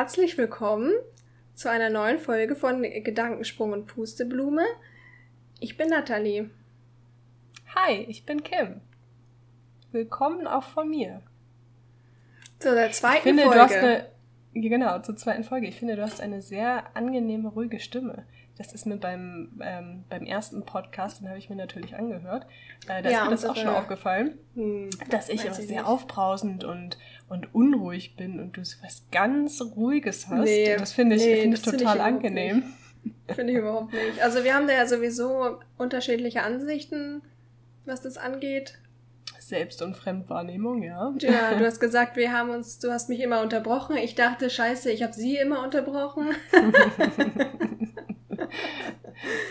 Herzlich willkommen zu einer neuen Folge von Gedankensprung und Pusteblume. Ich bin Nathalie. Hi, ich bin Kim. Willkommen auch von mir. Zu der zweiten ich finde, Folge. Du hast eine, genau, zur zweiten Folge. Ich finde, du hast eine sehr angenehme, ruhige Stimme. Das ist mir beim, ähm, beim ersten Podcast, den habe ich mir natürlich angehört, äh, da Ja, ist mir das auch schon aufgefallen, Hm, dass ich immer ich sehr nicht. aufbrausend und, und unruhig bin und du so was ganz Ruhiges hast. Nee, das finde ich, nee, finde ich ich total überhaupt angenehm. Finde ich überhaupt nicht. Also wir haben da ja sowieso unterschiedliche Ansichten, was das angeht. Selbst- und Fremdwahrnehmung, ja. Ja, du hast gesagt, wir haben uns, du hast mich immer unterbrochen. Ich dachte, scheiße, ich habe sie immer unterbrochen.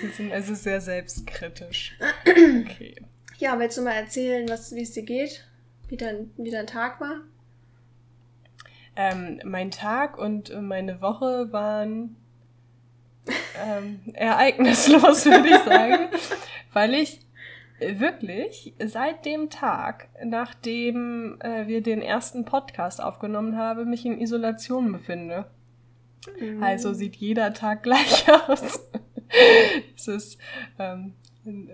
Wir sind also sehr selbstkritisch. Okay. Ja, willst du mal erzählen, wie es dir geht? Wie dein, wie dein Tag war? Ähm, mein Tag und meine Woche waren ähm, ereignislos, würde ich sagen, weil ich wirklich seit dem Tag, nachdem äh, wir den ersten Podcast aufgenommen haben, mich in Isolation befinde. Mhm. Also sieht jeder Tag gleich aus. es ist ähm,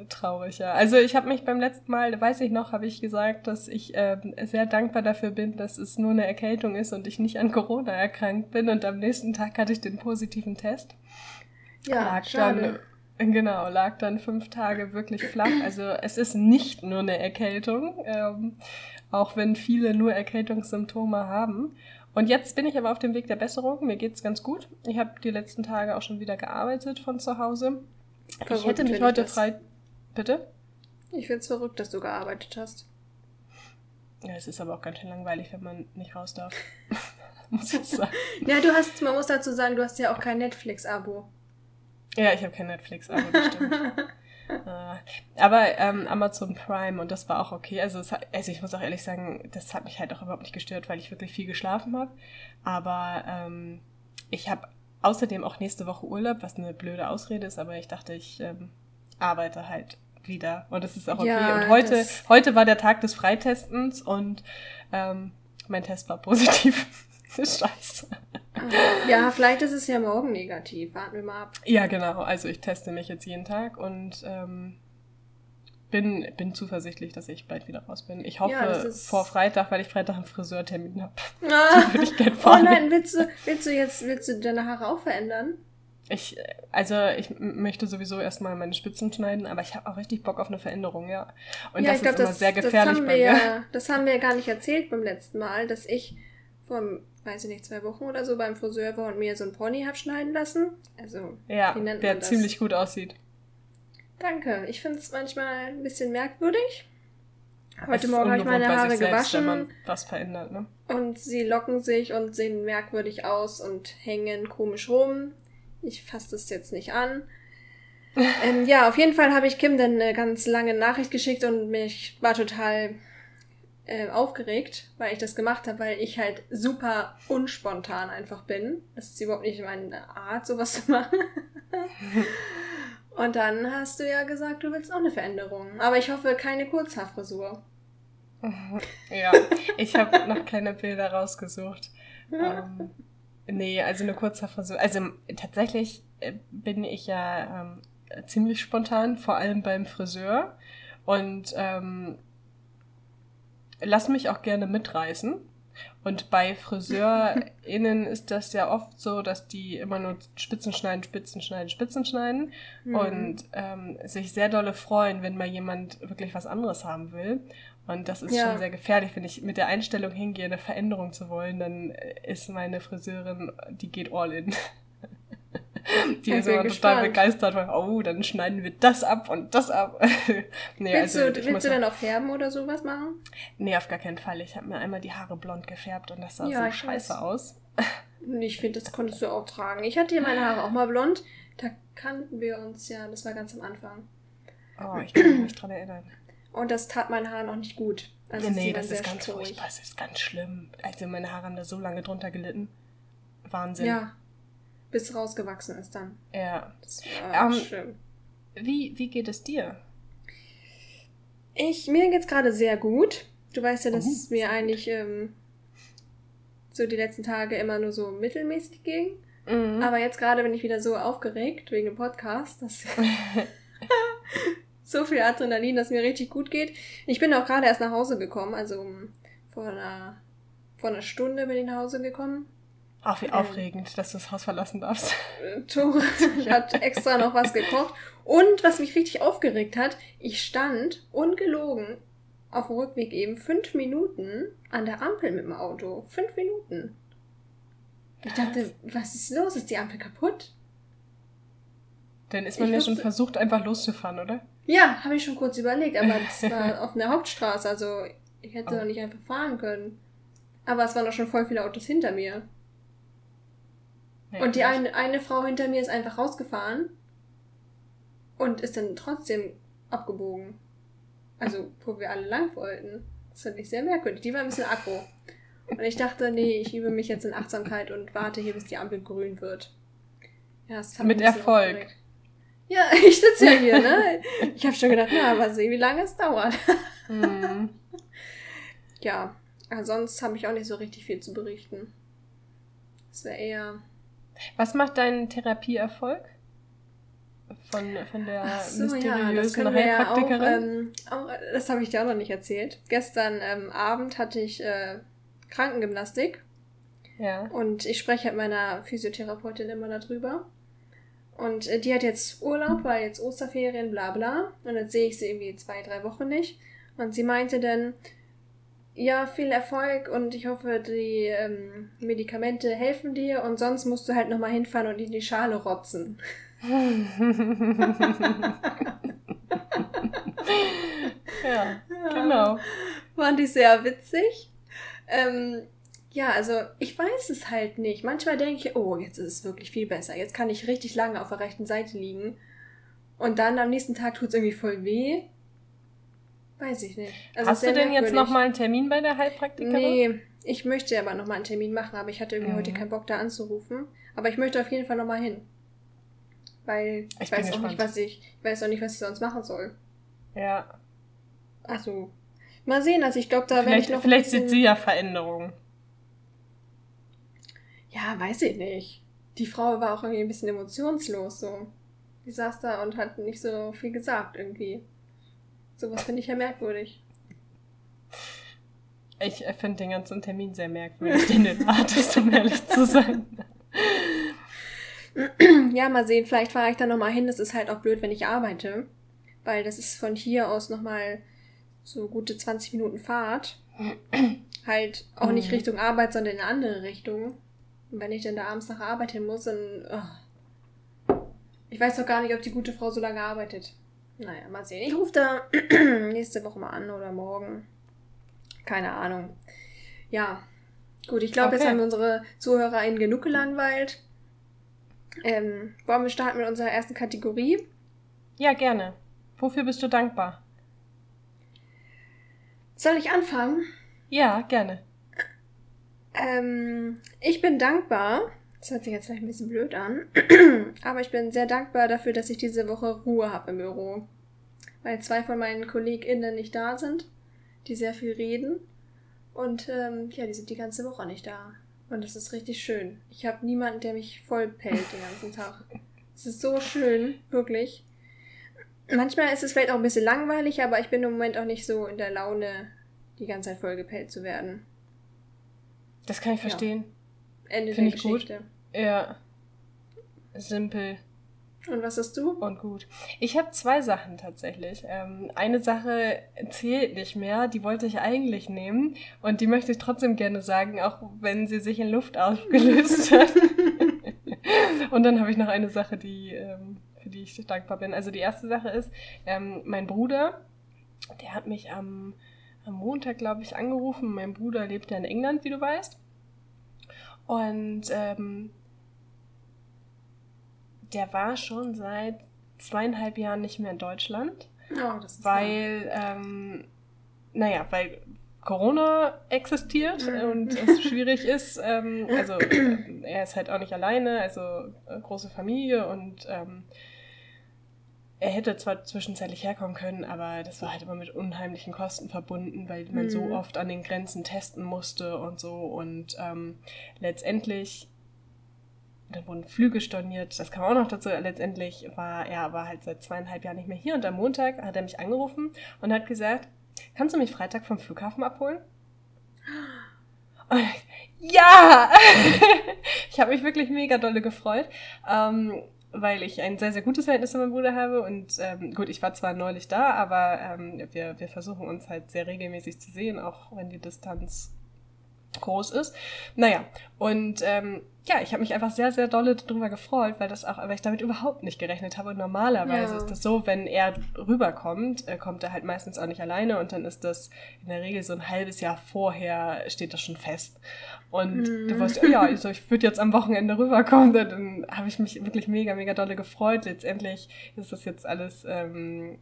traurig, ja. Also ich habe mich beim letzten Mal, weiß ich noch, habe ich gesagt, dass ich ähm, sehr dankbar dafür bin, dass es nur eine Erkältung ist und ich nicht an Corona erkrankt bin. Und am nächsten Tag hatte ich den positiven Test. ja, lag schade. dann, genau, lag dann fünf Tage wirklich flach. Also es ist nicht nur eine Erkältung, ähm, auch wenn viele nur Erkältungssymptome haben. Und jetzt bin ich aber auf dem Weg der Besserung. Mir geht's ganz gut. Ich habe die letzten Tage auch schon wieder gearbeitet von zu Hause. ich Verrückt hätte mich ich heute das. frei. Bitte? Ich find's verrückt, dass du gearbeitet hast. Ja, es ist aber auch ganz schön langweilig, wenn man nicht raus darf. Muss ich sagen. Ja, du hast, man muss dazu sagen, du hast ja auch kein Netflix-Abo. Ja, ich habe kein Netflix, aber das stimmt. Aber ähm, Amazon Prime und das war auch okay. Also, es also ich muss auch ehrlich sagen, das hat mich halt auch überhaupt nicht gestört, weil ich wirklich viel geschlafen habe. Aber ähm, ich habe außerdem auch nächste Woche Urlaub, was eine blöde Ausrede ist, aber ich dachte, ich ähm, arbeite halt wieder und das ist auch okay. Ja, und heute, heute war der Tag des Freitestens und ähm, mein Test war positiv. Scheiße. Ja, vielleicht ist es ja morgen negativ. Warten wir mal ab. Ja, genau. Also ich teste mich jetzt jeden Tag und ähm, bin, bin zuversichtlich, dass ich bald wieder raus bin. Ich hoffe Ja, vor Freitag, weil ich Freitag einen Friseurtermin habe. Ah. Würde ich gerne Oh fahren. nein, willst du, willst du jetzt willst du deine Haare auch verändern? Ich, also ich möchte sowieso erstmal meine Spitzen schneiden, aber ich habe auch richtig Bock auf eine Veränderung, ja. Und ja, das ich glaube, ist immer das, sehr gefährlich das haben bei wir mir. ja, das haben wir ja gar nicht erzählt beim letzten Mal, dass ich vor, weiß ich nicht, zwei Wochen oder so beim Friseur war und mir so ein Pony hab schneiden lassen. Also, Ja, der ziemlich gut aussieht. danke. Ich finde es manchmal ein bisschen merkwürdig. Heute Morgen habe ich meine Haare selbst, wenn gewaschen man was verändert, ne? und sie locken sich und sehen merkwürdig aus und hängen komisch rum. Ich fasse das jetzt nicht an. ähm, ja, auf jeden Fall habe ich Kim dann eine ganz lange Nachricht geschickt und mich war total äh, aufgeregt, weil ich das gemacht habe, weil ich halt super unspontan einfach bin. Das ist überhaupt nicht meine Art, sowas zu machen. und dann hast du ja gesagt, du willst auch eine Veränderung. Aber ich hoffe, keine Kurzhaarfrisur. Ja, ich habe noch keine Bilder rausgesucht. ähm, nee, also eine Kurzhaarfrisur. Also tatsächlich äh, bin ich ja ähm, ziemlich spontan, vor allem beim Friseur. Und ähm, lass mich auch gerne mitreißen. Und bei FriseurInnen ist das ja oft so, dass die immer nur Spitzen schneiden, Spitzen schneiden, Spitzen schneiden Mhm. und ähm, sich sehr dolle freuen, wenn mal jemand wirklich was anderes haben will. Und das ist Ja. schon sehr gefährlich, wenn ich mit der Einstellung hingehe, eine Veränderung zu wollen, dann äh, ist meine Friseurin, die geht all in. die Ich ist immer total begeistert, weil, oh, dann schneiden wir das ab und das ab. nee, willst also du, willst du dann auch färben oder sowas machen? Nee, auf gar keinen Fall. Ich habe mir einmal die Haare blond gefärbt und das sah Ja, so scheiße weiß. aus. Ich finde, das konntest du auch tragen. Ich hatte ja meine Haare auch mal blond. Da kannten wir uns ja, das war ganz am Anfang. Oh, ich kann mich nicht dran erinnern. Und das tat meinen Haaren auch nicht gut. Also nee, das ist ganz furchtbar. Das ist ganz schlimm. Also meine Haare haben da so lange drunter gelitten. Wahnsinn. Ja. Bis rausgewachsen ist dann. ja. Das war Ähm, schlimm. Wie, wie geht es dir? Ich, mir geht's gerade sehr gut. Du weißt ja, dass Oh, es mir eigentlich ähm, so die letzten Tage immer nur so mittelmäßig ging. Mhm. Aber jetzt gerade bin ich wieder so aufgeregt wegen dem Podcast, dass so viel Adrenalin, dass mir richtig gut geht. Ich bin auch gerade erst nach Hause gekommen, also vor einer, vor einer Stunde bin ich nach Hause gekommen. Ach, wie ähm, aufregend, dass du das Haus verlassen darfst. Tore hat extra noch was gekocht. Und was mich richtig aufgeregt hat, ich stand ungelogen auf dem Rückweg eben fünf Minuten an der Ampel mit dem Auto. Fünf Minuten. Ich dachte, was ist los? Ist die Ampel kaputt? Dann ist man ich ja schon versucht, einfach loszufahren, oder? Ja, habe ich schon kurz überlegt, aber das war auf einer Hauptstraße, also ich hätte oh. doch nicht einfach fahren können. Aber es waren doch schon voll viele Autos hinter mir. Ja, und die eine, eine Frau hinter mir ist einfach rausgefahren und ist dann trotzdem abgebogen. Also, wo wir alle lang wollten. Das fand ich sehr merkwürdig. Die war ein bisschen aggro. Und ich dachte, nee, ich übe mich jetzt in Achtsamkeit und warte hier, bis die Ampel grün wird. Ja, das Mit Erfolg. Aufgeregt. Ja, ich sitze ja hier, ne? Ich habe schon gedacht, na, aber sehen, wie lange es dauert. Mhm. Ja, sonst habe ich auch nicht so richtig viel zu berichten. Das wäre eher. Was macht deinen Therapieerfolg? Von, von der so, mysteriösen ja, Heilpraktikerin? Ja auch, ähm, auch, das habe ich dir auch noch nicht erzählt. Gestern ähm, Abend hatte ich äh, Krankengymnastik. Ja. Und ich spreche mit meiner Physiotherapeutin immer darüber. Und äh, die hat jetzt Urlaub, weil jetzt Osterferien, bla bla. Und jetzt sehe ich sie irgendwie zwei, drei Wochen nicht. Und sie meinte dann, ja, viel Erfolg und ich hoffe, die ähm, Medikamente helfen dir und sonst musst du halt nochmal hinfahren und in die Schale rotzen. ja, genau. Fand ich sehr witzig. Ähm, ja, also ich weiß es halt nicht. Manchmal denke ich, oh, jetzt ist es wirklich viel besser. Jetzt kann ich richtig lange auf der rechten Seite liegen. Und dann am nächsten Tag tut es irgendwie voll weh. Weiß ich nicht. Also Hast du denn merkwürdig. jetzt nochmal einen Termin bei der Heilpraktikerin? Nee, ich möchte aber nochmal einen Termin machen, aber ich hatte irgendwie mhm. heute keinen Bock da anzurufen. Aber ich möchte auf jeden Fall nochmal hin. Weil ich, ich weiß auch nicht, was ich, ich weiß auch nicht, was ich sonst machen soll. Ja. Also, mal sehen, also ich glaube, da werde ich noch. Vielleicht sieht sie ja Veränderungen. Ja, weiß ich nicht. Die Frau war auch irgendwie ein bisschen emotionslos so. Die saß da und hat nicht so viel gesagt irgendwie. Sowas finde ich ja merkwürdig. Ich finde den ganzen Termin sehr merkwürdig, den du hattest, um ehrlich zu sein. ja, mal sehen, vielleicht fahre ich da nochmal hin. Das ist halt auch blöd, wenn ich arbeite. Weil das ist von hier aus nochmal so gute 20 Minuten Fahrt. halt auch nicht mhm. Richtung Arbeit, sondern in eine andere Richtung. Und wenn ich dann da abends nach Arbeit hin muss, dann. Oh. Ich weiß doch gar nicht, ob die gute Frau so lange arbeitet. Naja, mal sehen. Ich rufe da nächste Woche mal an oder morgen. Keine Ahnung. Ja. Gut, ich glaube, okay. jetzt haben unsere ZuhörerInnen genug gelangweilt. Ähm, wollen wir starten mit unserer ersten Kategorie? Ja, gerne. Wofür bist du dankbar? Soll ich anfangen? Ja, gerne. Ähm, ich bin dankbar. Das hört sich jetzt vielleicht ein bisschen blöd an. aber ich bin sehr dankbar dafür, dass ich diese Woche Ruhe habe im Büro. Weil zwei von meinen KollegInnen nicht da sind, die sehr viel reden. Und ähm, ja, die sind die ganze Woche nicht da. Und das ist richtig schön. Ich habe niemanden, der mich voll pellt den ganzen Tag. Es ist so schön, wirklich. Manchmal ist es vielleicht auch ein bisschen langweilig, aber ich bin im Moment auch nicht so in der Laune, die ganze Zeit voll gepellt zu werden. Das kann ich verstehen. Ja. Ende Find der Geschichte. Gut. Ja. Simpel. Und was hast du? Und gut. Ich habe zwei Sachen tatsächlich. Ähm, eine Sache zählt nicht mehr, die wollte ich eigentlich nehmen und die möchte ich trotzdem gerne sagen, auch wenn sie sich in Luft aufgelöst hat. und dann habe ich noch eine Sache, die, ähm, für die ich dankbar bin. Also die erste Sache ist, ähm, mein Bruder, der hat mich am, am Montag, glaube ich, angerufen. Mein Bruder lebt ja in England, wie du weißt. Und ähm, der war schon seit zweieinhalb Jahren nicht mehr in Deutschland. Oh, das ist weil, ähm, naja, weil Corona existiert mhm. und es schwierig ist. Ähm, also er ist halt auch nicht alleine, also äh, große Familie und ähm, er hätte zwar zwischenzeitlich herkommen können, aber das war halt immer mit unheimlichen Kosten verbunden, weil man mhm. so oft an den Grenzen testen musste und so. Und ähm, letztendlich, dann wurden Flüge storniert, das kam auch noch dazu. Letztendlich war er aber halt seit zweieinhalb Jahren nicht mehr hier. Und am Montag hat er mich angerufen und hat gesagt, kannst du mich Freitag vom Flughafen abholen? Und ja! ich habe mich wirklich mega dolle gefreut. Ähm, weil ich ein sehr, sehr gutes Verhältnis zu meinem Bruder habe. Und ähm, gut, ich war zwar neulich da, aber ähm, wir, wir versuchen uns halt sehr regelmäßig zu sehen, auch wenn die Distanz groß ist. Naja, und ähm, ja, ich habe mich einfach sehr, sehr dolle darüber gefreut, weil das auch, weil ich damit überhaupt nicht gerechnet habe. Und normalerweise ja. ist das so, wenn er rüberkommt, äh, kommt er halt meistens auch nicht alleine und dann ist das in der Regel so ein halbes Jahr vorher steht das schon fest. Und mhm. du weißt, ja, also ich würde jetzt am Wochenende rüberkommen. Dann habe ich mich wirklich mega, mega dolle gefreut. Letztendlich ist das jetzt alles ähm,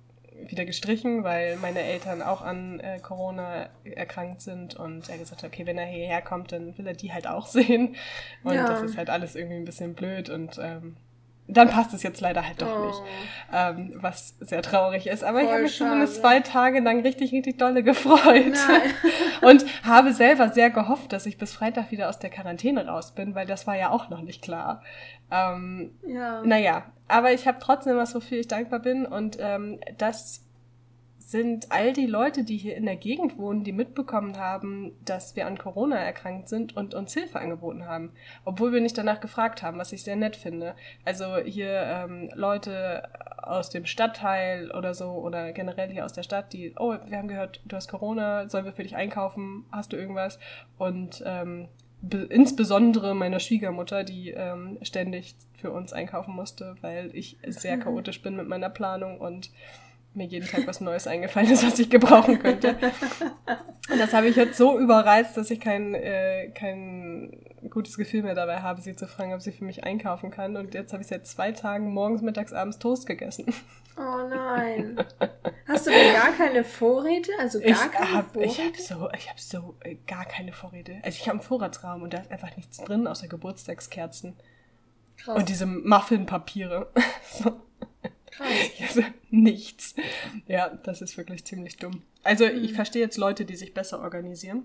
wieder gestrichen, weil meine Eltern auch an äh, Corona erkrankt sind und er gesagt hat, okay, wenn er hierher kommt, dann will er die halt auch sehen. Und ja. das ist halt alles irgendwie ein bisschen blöd und ähm, dann passt es jetzt leider halt doch oh. nicht, ähm, was sehr traurig ist. Aber Voll ich habe mich zumindest zwei Tage lang richtig, richtig dolle gefreut und habe selber sehr gehofft, dass ich bis Freitag wieder aus der Quarantäne raus bin, weil das war ja auch noch nicht klar. Ähm, ja. Naja, aber ich habe trotzdem was, wofür ich dankbar bin und ähm, das sind all die Leute, die hier in der Gegend wohnen, die mitbekommen haben, dass wir an Corona erkrankt sind und uns Hilfe angeboten haben. Obwohl wir nicht danach gefragt haben, was ich sehr nett finde. Also hier ähm, Leute aus dem Stadtteil oder so oder generell hier aus der Stadt, die, oh, wir haben gehört, du hast Corona, sollen wir für dich einkaufen? Hast du irgendwas? Und ähm, insbesondere meiner Schwiegermutter, die ähm, ständig für uns einkaufen musste, weil ich sehr chaotisch bin mit meiner Planung und mir jeden Tag was Neues eingefallen ist, was ich gebrauchen könnte. Und das habe ich jetzt so überreizt, dass ich kein, äh, kein gutes Gefühl mehr dabei habe, sie zu fragen, ob sie für mich einkaufen kann. Und jetzt habe ich seit zwei Tagen morgens, mittags, abends Toast gegessen. Oh nein. Hast du denn gar keine Vorräte? Also gar ich keine hab, Vorräte? Ich habe so, ich hab so äh, gar keine Vorräte. Also ich habe einen Vorratsraum und da ist einfach nichts drin, außer Geburtstagskerzen. Krass. Und diese Muffinpapiere. so. Krass. Nichts. Ja, das ist wirklich ziemlich dumm. Also mhm. ich verstehe jetzt Leute, die sich besser organisieren,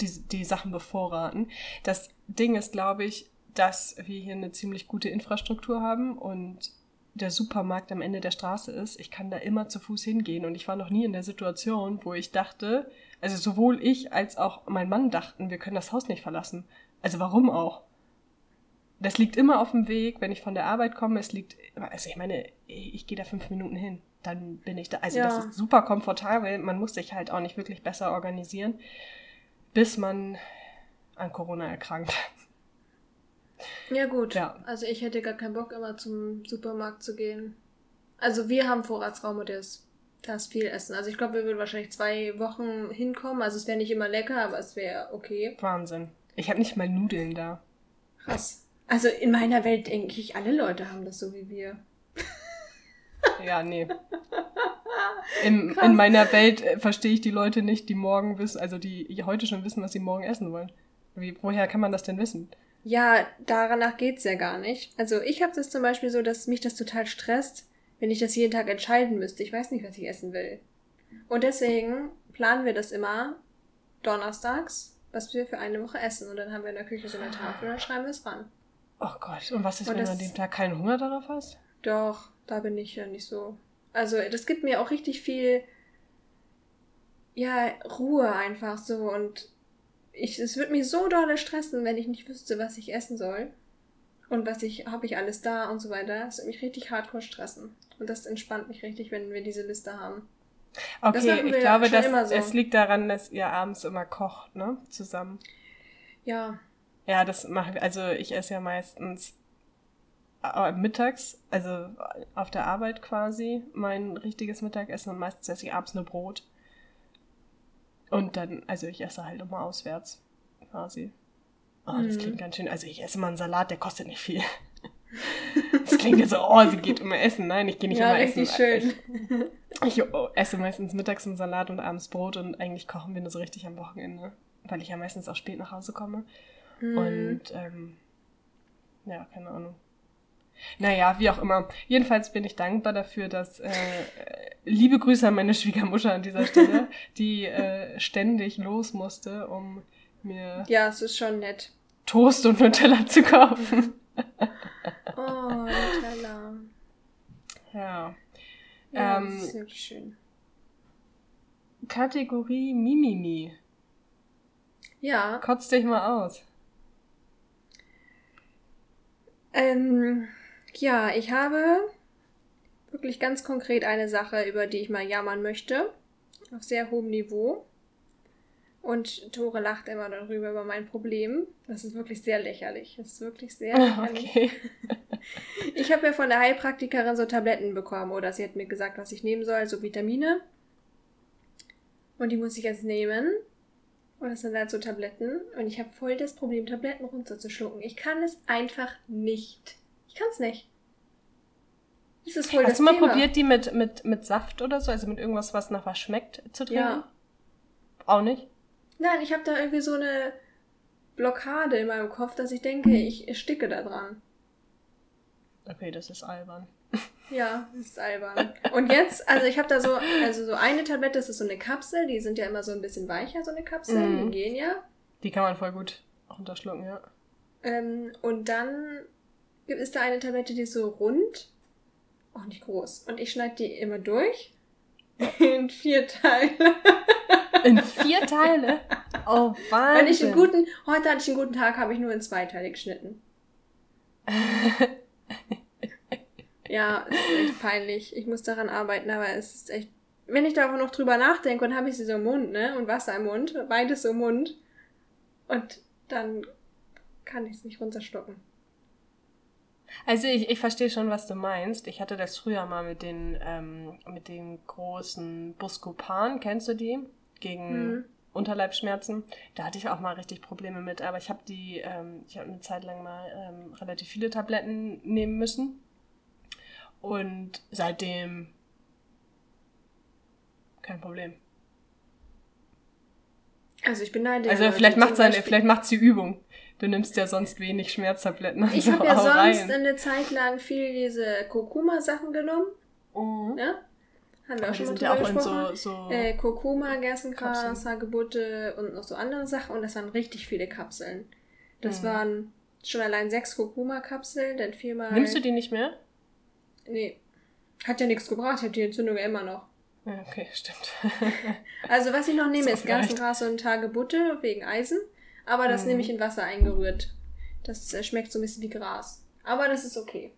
die, die Sachen bevorraten. Das Ding ist, glaube ich, dass wir hier eine ziemlich gute Infrastruktur haben und der Supermarkt am Ende der Straße ist. Ich kann da immer zu Fuß hingehen und ich war noch nie in der Situation, wo ich dachte, also sowohl ich als auch mein Mann dachten, wir können das Haus nicht verlassen. Also warum auch? Das liegt immer auf dem Weg, wenn ich von der Arbeit komme. Es liegt, also ich meine, ich gehe da fünf Minuten hin, dann bin ich da. Also ja. das ist super komfortabel. Man muss sich halt auch nicht wirklich besser organisieren, bis man an Corona erkrankt. Ja gut. Ja. Also ich hätte gar keinen Bock, immer zum Supermarkt zu gehen. Also wir haben Vorratsraum und der ist, da ist viel Essen. Also ich glaube, wir würden wahrscheinlich zwei Wochen hinkommen. Also es wäre nicht immer lecker, aber es wäre okay. Wahnsinn. Ich habe nicht mal Nudeln da. Krass. Also in meiner Welt denke ich, alle Leute haben das so wie wir. Ja, nee. In, in meiner Welt äh, verstehe ich die Leute nicht, die morgen wissen, also die heute schon wissen, was sie morgen essen wollen. Wie, woher kann man das denn wissen? Ja, danach geht's ja gar nicht. Also ich habe das zum Beispiel so, dass mich das total stresst, wenn ich das jeden Tag entscheiden müsste. Ich weiß nicht, was ich essen will. Und deswegen planen wir das immer donnerstags, was wir für eine Woche essen. Und dann haben wir in der Küche so eine Tafel und dann schreiben wir es ran. Oh Gott, und was ist, und wenn du an dem Tag keinen Hunger darauf hast? Doch, da bin ich ja nicht so. Also, das gibt mir auch richtig viel, ja, Ruhe einfach so und ich, es würde mich so doll stressen, wenn ich nicht wüsste, was ich essen soll. Und was ich, habe ich alles da und so weiter. Es würde mich richtig hardcore stressen. Und das entspannt mich richtig, wenn wir diese Liste haben. Okay, ich glaube, dass so. es liegt daran, dass ihr abends immer kocht, ne? Zusammen. Ja. Ja, das machen wir. Also ich esse ja meistens äh, mittags, also auf der Arbeit quasi, mein richtiges Mittagessen und meistens esse ich abends nur Brot. Und dann, also ich esse halt immer auswärts quasi. Oh, das mhm. klingt ganz schön. Also ich esse mal einen Salat, der kostet nicht viel. Das klingt ja so, oh, sie geht immer essen. Nein, ich gehe nicht ja, immer essen. Schön. Ich, ich oh, esse meistens mittags einen Salat und abends Brot und eigentlich kochen wir nur so richtig am Wochenende, weil ich ja meistens auch spät nach Hause komme. Mhm. Und ähm, ja, keine Ahnung. Naja, wie auch immer. Jedenfalls bin ich dankbar dafür, dass äh, liebe Grüße an meine Schwiegermutter an dieser Stelle, die äh, ständig los musste, um mir Ja, es ist schon nett. Toast und Nutella zu kaufen. Oh, Nutella. Ja. Ja, Ähm, das ist wirklich schön. Kategorie Mimimi. Ja, Kotz dich mal aus. Ähm, ja, ich habe wirklich ganz konkret eine Sache, über die ich mal jammern möchte. Auf sehr hohem Niveau. Und Tore lacht immer darüber, über mein Problem. Das ist wirklich sehr lächerlich. Das ist wirklich sehr lächerlich. Okay. Ich habe ja von der Heilpraktikerin so Tabletten bekommen. Oder sie hat mir gesagt, was ich nehmen soll, so Vitamine. Und die muss ich jetzt nehmen. Und das sind halt so Tabletten. Und ich habe voll das Problem, Tabletten runterzuschlucken. Ich kann es einfach nicht. Ich kann es nicht. Das ist voll das Hast du mal Thema. probiert, die mit, mit, mit Saft oder so, also mit irgendwas, was nach was schmeckt, zu trinken? Ja. Auch nicht? Nein, ich habe da irgendwie so eine Blockade in meinem Kopf, dass ich denke, ich ersticke da dran. Okay, das ist albern. Ja, das ist albern. Und jetzt, also ich habe da so, also so eine Tablette, das ist so eine Kapsel, die sind ja immer so ein bisschen weicher, so eine Kapsel, Mhm. die gehen ja. Die kann man voll gut runterschlucken, ja. Ähm, und dann gibt es da eine Tablette, die ist so rund, auch nicht groß. Und ich schneide die immer durch in vier Teile. In vier Teile? Oh, Wahnsinn. Wenn ich einen guten, heute hatte ich einen guten Tag, habe ich nur in zwei Teile geschnitten. Ja, es ist echt peinlich. Ich muss daran arbeiten, aber es ist echt. Wenn ich da aber noch drüber nachdenke und habe ich sie so im Mund, ne? Und Wasser im Mund, beides so im Mund. Und dann kann ich es nicht runterstocken. Also ich, ich verstehe schon, was du meinst. Ich hatte das früher mal mit den, ähm, mit den großen Buscopan, kennst du die? Gegen Mhm. Unterleibsschmerzen. Da hatte ich auch mal richtig Probleme mit, aber ich habe die, ähm, ich habe eine Zeit lang mal ähm, relativ viele Tabletten nehmen müssen. Und seitdem kein Problem. Also ich beneide Also ja vielleicht macht seine, vielleicht macht's die Übung. Du nimmst ja sonst wenig Schmerztabletten. Ich habe ja sonst rein. eine Zeit lang viel diese Kurkuma-Sachen genommen, Mhm. ne? Haben wir auch schon mal ja drüber auch in gesprochen. so, so Äh, Kurkuma, Gerstengras. Hagebutte und noch so andere Sachen. Und das waren richtig viele Kapseln. Das Mhm. waren schon allein sechs Kurkuma-Kapseln, dann viermal. Nimmst du die nicht mehr? Nee. Hat ja nichts gebracht, ich habe die Entzündung ja immer noch. Ja, okay, stimmt. Also was ich noch nehme, ist vielleicht. Gerstengras und Hagebutte wegen Eisen. Aber das Mhm. nehme ich in Wasser eingerührt. Das äh, schmeckt so ein bisschen wie Gras. Aber das ist okay.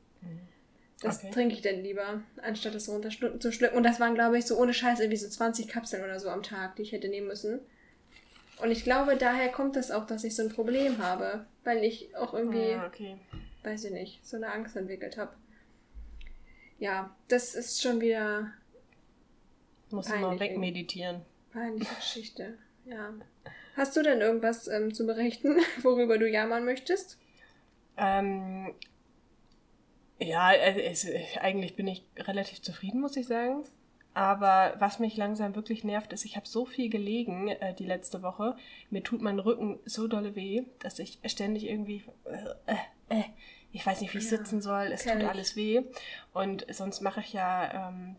Das Okay. trinke ich dann lieber, anstatt das runter zu schlucken. Und das waren, glaube ich, so ohne Scheiß irgendwie so 20 Kapseln oder so am Tag, die ich hätte nehmen müssen. Und ich glaube, daher kommt das auch, dass ich so ein Problem habe. Weil ich auch irgendwie, Ja, okay. weiß ich nicht, so eine Angst entwickelt habe. Ja, das ist schon wieder Musst du mal wegmeditieren. peinliche Geschichte. Ja. Hast du denn irgendwas ähm, zu berichten, worüber du jammern möchtest? Ähm, ja, also es, eigentlich bin ich relativ zufrieden, muss ich sagen. Aber was mich langsam wirklich nervt, ist, ich habe so viel gelegen äh, die letzte Woche. Mir tut mein Rücken so dolle weh, dass ich ständig irgendwie, äh, äh, äh, ich weiß nicht, wie ich Ja, sitzen soll. Es tut ich. alles weh. Und sonst mache ich ja ähm,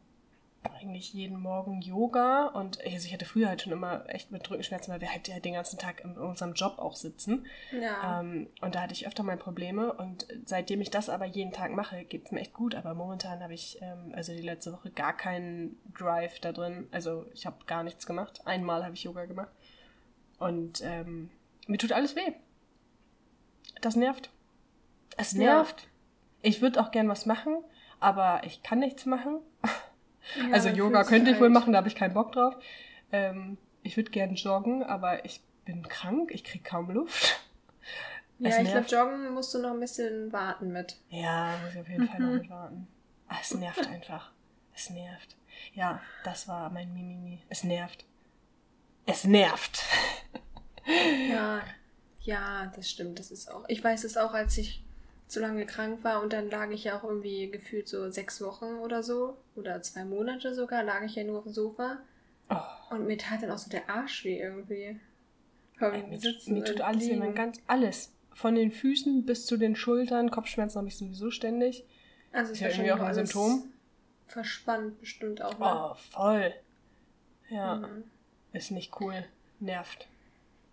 eigentlich jeden Morgen Yoga. Und also ich hatte früher halt schon immer echt mit Rückenschmerzen, weil wir halt ja den ganzen Tag in unserem Job auch sitzen. Ja. Ähm, und da hatte ich öfter mal Probleme. Und seitdem ich das aber jeden Tag mache, geht es mir echt gut. Aber momentan habe ich, ähm, also die letzte Woche, gar keinen Drive da drin. Also ich habe gar nichts gemacht. Einmal habe ich Yoga gemacht. Und ähm, mir tut alles weh. Das nervt. Es Ja. nervt. Ich würde auch gern was machen, aber ich kann nichts machen. Ja, also Yoga könnte ich wohl alt. machen, da habe ich keinen Bock drauf. Ähm, ich würde gern joggen, aber ich bin krank, ich kriege kaum Luft. Ja, ich glaube. Joggen musst du noch ein bisschen warten mit. Ja, muss ich auf jeden Fall noch mit warten. Ah, es nervt einfach. Es nervt. Ja, das war mein Mimimi. Es nervt. Es nervt. Ja, ja, das stimmt. Das ist auch. Ich weiß es auch, als ich zu lange krank war und dann lag ich ja auch irgendwie gefühlt so sechs Wochen oder so oder zwei Monate sogar, lag ich ja nur auf dem Sofa Oh, und mir tat dann auch so der Arsch weh irgendwie. Ey, mir, Sitzen mir tut alles weh, mein ganz alles. Von den Füßen bis zu den Schultern. Kopfschmerzen habe ich sowieso ständig. Also ist ja irgendwie auch ein Symptom. Verspannt bestimmt auch. Ne? Oh, voll. Ja, Mhm. ist nicht cool. Nervt.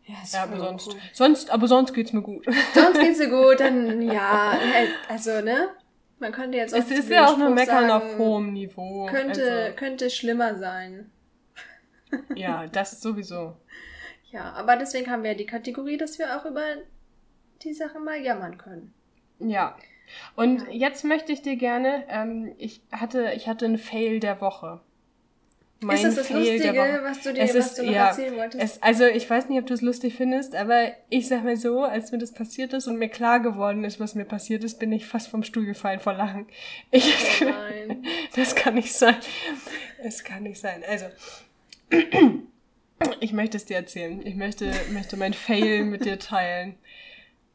Ja, ist aber sonst, sonst, aber sonst geht's mir gut. Sonst geht's dir gut, dann ja, äh, also ne? Man könnte jetzt Es auch ist zu ja auch nur Meckern auf hohem Niveau. Könnte, Also, könnte schlimmer sein. ja, das sowieso. Ja, aber deswegen haben wir ja die Kategorie, dass wir auch über die Sache mal jammern können. Ja. Und Ja. jetzt möchte ich dir gerne, ähm, ich hatte, ich hatte einen Fail der Woche. Mein ist das das Fail Lustige, was du dir Es was ist- du noch ja, erzählen wolltest? Es, also ich weiß nicht, ob du es lustig findest, aber ich sag mal so, als mir das passiert ist und mir klar geworden ist, was mir passiert ist, bin ich fast vom Stuhl gefallen vor Lachen. Ich, Oh nein. das kann nicht sein. Es kann nicht sein. Also, ich möchte es dir erzählen. Ich möchte, möchte mein Fail mit dir teilen.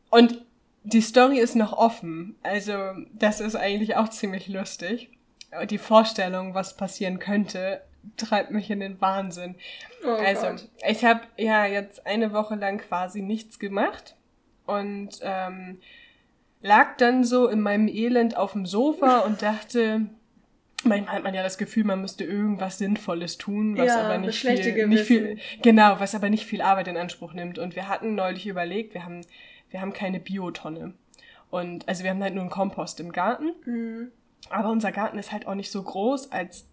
Und die Story ist noch offen. Also, das ist eigentlich auch ziemlich lustig. Die Vorstellung, was passieren könnte, treibt mich in den Wahnsinn. Oh Also, Gott. ich habe ja jetzt eine Woche lang quasi nichts gemacht und ähm, lag dann so in meinem Elend auf dem Sofa und dachte, manchmal hat man ja das Gefühl, man müsste irgendwas Sinnvolles tun, was Ja, aber nicht viel, nicht viel, genau, was aber nicht viel Arbeit in Anspruch nimmt. Und wir hatten neulich überlegt, wir haben, wir haben keine Biotonne. Und also wir haben halt nur einen Kompost im Garten. Mhm. Aber unser Garten ist halt auch nicht so groß, als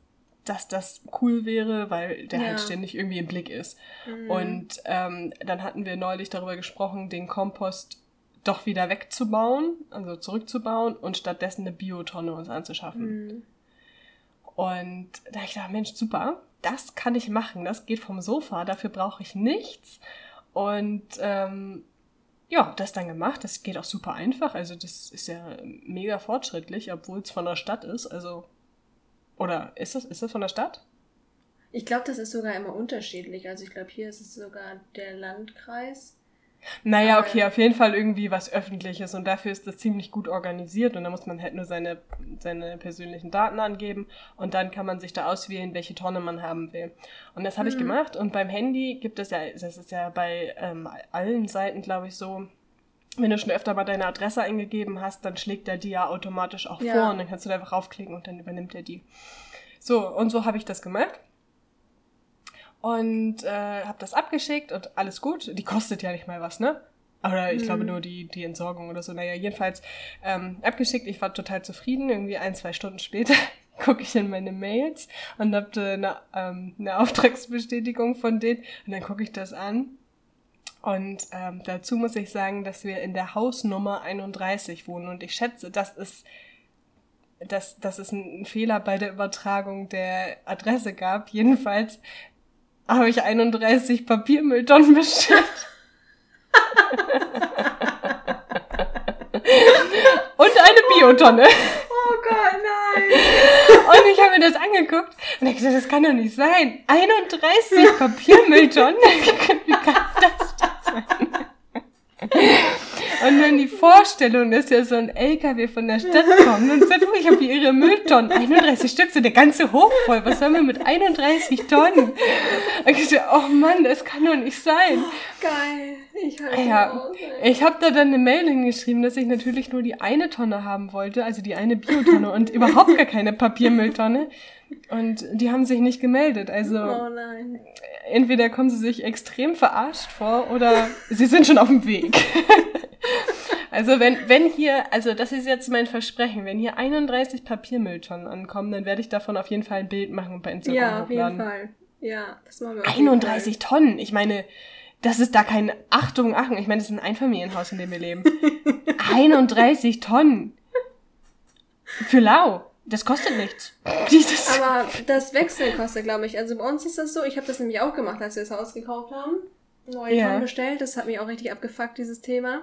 dass das cool wäre, weil der Ja. halt ständig irgendwie im Blick ist. Mhm. Und ähm, dann hatten wir neulich darüber gesprochen, den Kompost doch wieder wegzubauen, also zurückzubauen und stattdessen eine Biotonne uns anzuschaffen. Mhm. Und da hab ich gedacht, Mensch, super, das kann ich machen, das geht vom Sofa, dafür brauche ich nichts. Und ähm, ja, das dann gemacht, das geht auch super einfach, also das ist ja mega fortschrittlich, obwohl es von der Stadt ist, also oder ist das, ist das von der Stadt? Ich glaube, das ist sogar immer unterschiedlich. Also ich glaube, hier ist es sogar der Landkreis. Naja, okay, auf jeden Fall irgendwie was Öffentliches und dafür ist das ziemlich gut organisiert und da muss man halt nur seine, seine persönlichen Daten angeben und dann kann man sich da auswählen, welche Tonne man haben will. Und das habe ich Mhm. gemacht und beim Handy gibt es ja, das ist ja bei ähm, allen Seiten, glaube ich, so, wenn du schon öfter mal deine Adresse eingegeben hast, dann schlägt er die ja automatisch auch Ja. vor und dann kannst du da einfach raufklicken und dann übernimmt er die. So, und so habe ich das gemacht. Und äh, habe das abgeschickt und alles gut. Die kostet ja nicht mal was, ne? Oder ich Mhm. glaube nur die, die Entsorgung oder so. Naja, jedenfalls ähm, abgeschickt. Ich war total zufrieden. Irgendwie ein, zwei Stunden später gucke ich in meine Mails und habe eine, ähm, eine Auftragsbestätigung von denen. Und dann gucke ich das an. Und ähm, dazu muss ich sagen, dass wir in der Hausnummer 31 wohnen. Und ich schätze, das ist, dass, dass es einen Fehler bei der Übertragung der Adresse gab. Jedenfalls habe ich 31 Papiermülltonnen bestellt. Und eine Biotonne. Oh Gott, nein! Und ich habe mir das angeguckt und ich gesagt, das kann doch nicht sein. 31 Papiermülltonnen? Wie kann das denn sein? Und dann die Vorstellung, dass ja so ein LKW von der Stadt kommt und sagt, oh, ich habe hier ihre Mülltonnen. 31 Stück, so der ganze Hof voll. Was sollen wir mit 31 Tonnen? Und ich so, oh Mann, das kann doch nicht sein. Geil. Ich halte Ja, ich habe da dann eine Mail hingeschrieben, dass ich natürlich nur die eine Tonne haben wollte, also die eine Biotonne und überhaupt gar keine Papiermülltonne. Und die haben sich nicht gemeldet. Also Oh nein. entweder kommen sie sich extrem verarscht vor oder sie sind schon auf dem Weg. also wenn, wenn hier, also das ist jetzt mein Versprechen, wenn hier 31 Papiermülltonnen ankommen, dann werde ich davon auf jeden Fall ein Bild machen und bei Instagram Ja, auf jeden hochladen. Fall. Ja, das machen wir auf jeden 31 Tonnen. Ich meine, das ist da kein Achtung, Achtung. Ich meine, das ist ein Einfamilienhaus, in dem wir leben. 31 Tonnen. Für lau. Das kostet nichts. Dieses Aber das Wechseln kostet, glaube ich. Also bei uns ist das so, ich habe das nämlich auch gemacht, als wir das Haus gekauft haben. Neue Ja. Tonnen bestellt, das hat mich auch richtig abgefuckt, dieses Thema.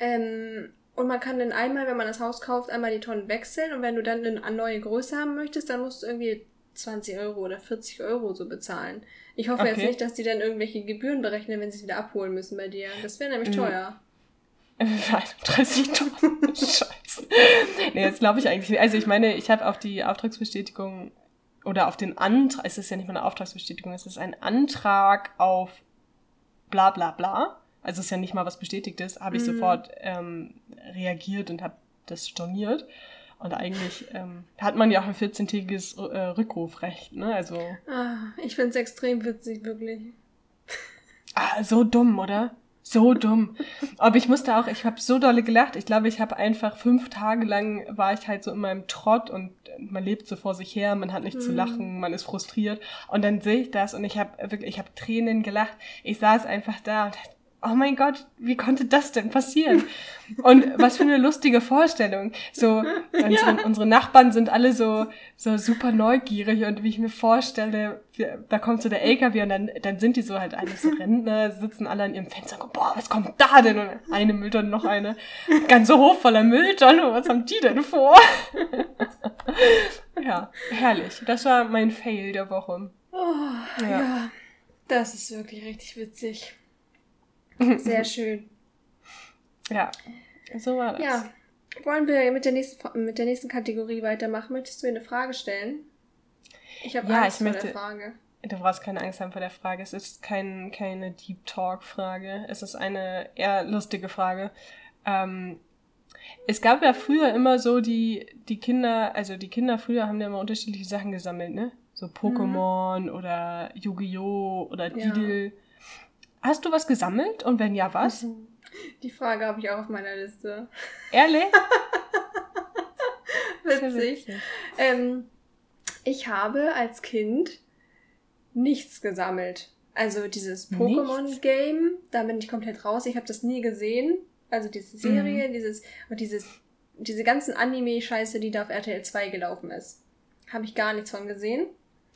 Ähm, und man kann dann einmal, wenn man das Haus kauft, einmal die Tonnen wechseln und wenn du dann eine neue Größe haben möchtest, dann musst du irgendwie 20 Euro oder 40 Euro so bezahlen. Ich hoffe jetzt Okay. nicht, dass die dann irgendwelche Gebühren berechnen, wenn sie es wieder abholen müssen bei dir. Das wäre nämlich Mhm. teuer. 31 Tonnen. Scheiße. Nee, jetzt glaube ich eigentlich nicht. Also ich meine, ich habe auf die Auftragsbestätigung oder auf den Antrag, es ist ja nicht mal eine Auftragsbestätigung, es ist ein Antrag auf bla bla bla. Also es ist ja nicht mal was Bestätigtes, habe ich Mhm. sofort ähm, reagiert und habe das storniert. Und eigentlich ähm, hat man ja auch ein 14-tägiges äh, Rückrufrecht, ne? Also. Ah, ich finde es extrem witzig, wirklich. Ah, so dumm, oder? So dumm. Aber ich musste auch, ich habe so dolle gelacht. Ich glaube, ich habe einfach fünf Tage lang war ich halt so in meinem Trott und man lebt so vor sich her, man hat nicht mm. zu mhm. lachen, man ist frustriert. Und dann sehe ich das und ich habe wirklich, ich habe Tränen gelacht. Ich saß einfach da und oh mein Gott, wie konnte das denn passieren? Und was für eine lustige Vorstellung. So, unsere, ja. unsere Nachbarn sind alle so, so super neugierig und wie ich mir vorstelle, da kommt so der LKW und dann, dann sind die so halt alle so Rentner, sitzen alle an ihrem Fenster und boah, was kommt da denn? Und eine Mülltonne, noch eine. Ganze Hof voller Mülltonne, was haben die denn vor? ja, herrlich. Das war mein Fail der Woche. Oh, ja. ja. Das ist wirklich richtig witzig. Sehr schön. Ja, so war das. Ja. Wollen wir mit der nächsten, mit der nächsten Kategorie weitermachen? Möchtest du mir eine Frage stellen? Ich habe ja, Angst ich möchte, vor der Frage. Du brauchst keine Angst haben vor der Frage. Es ist kein, keine Deep Talk-Frage. Es ist eine eher lustige Frage. Ähm, es gab ja früher immer so die, die Kinder, also die Kinder früher haben ja immer unterschiedliche Sachen gesammelt, ne? So Pokémon mhm. oder Yu-Gi-Oh! oder Didel. Ja. Hast du was gesammelt? Und wenn ja, was? Die Frage habe ich auch auf meiner Liste. Ehrlich? Witzig. Ähm, ich habe als Kind nichts gesammelt. Also dieses Pokémon-Game, da bin ich komplett raus. Ich habe das nie gesehen. Also diese Serie, mhm. dieses und dieses diese ganzen Anime-Scheiße, die da auf RTL 2 gelaufen ist. Habe ich gar nichts von gesehen.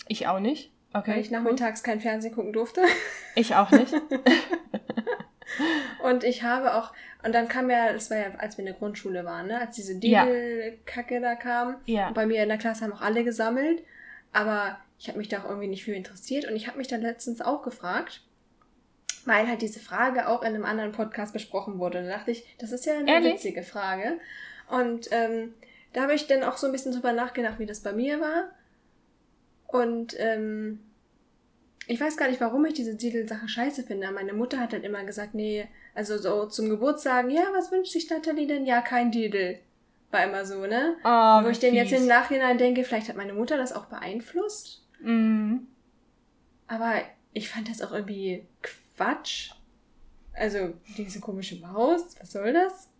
Ich auch nicht. Okay. Weil ich nachmittags cool. kein Fernsehen gucken durfte. Ich auch nicht. und ich habe auch, und dann kam ja, das war ja, als wir in der Grundschule waren, ne, als diese Didel-Kacke da kam. Ja. Und bei mir in der Klasse haben auch alle gesammelt. Aber ich habe mich da auch irgendwie nicht für interessiert. Und ich habe mich dann letztens auch gefragt, weil halt diese Frage auch in einem anderen Podcast besprochen wurde. Da dachte ich, das ist ja eine Ehrlich? witzige Frage. Und ähm, da habe ich dann auch so ein bisschen drüber nachgedacht, wie das bei mir war. Und ähm, ich weiß gar nicht, warum ich diese Titelsache scheiße finde. Meine Mutter hat halt immer gesagt, nee, also so zum Geburtstag, ja, was wünscht sich Natalie denn? Ja, kein Didel. War immer so, ne? Oh, Wo ich denn jetzt im Nachhinein denke, vielleicht hat meine Mutter das auch beeinflusst. Mhm. Aber ich fand das auch irgendwie Quatsch. Also, diese komische Maus, was soll das?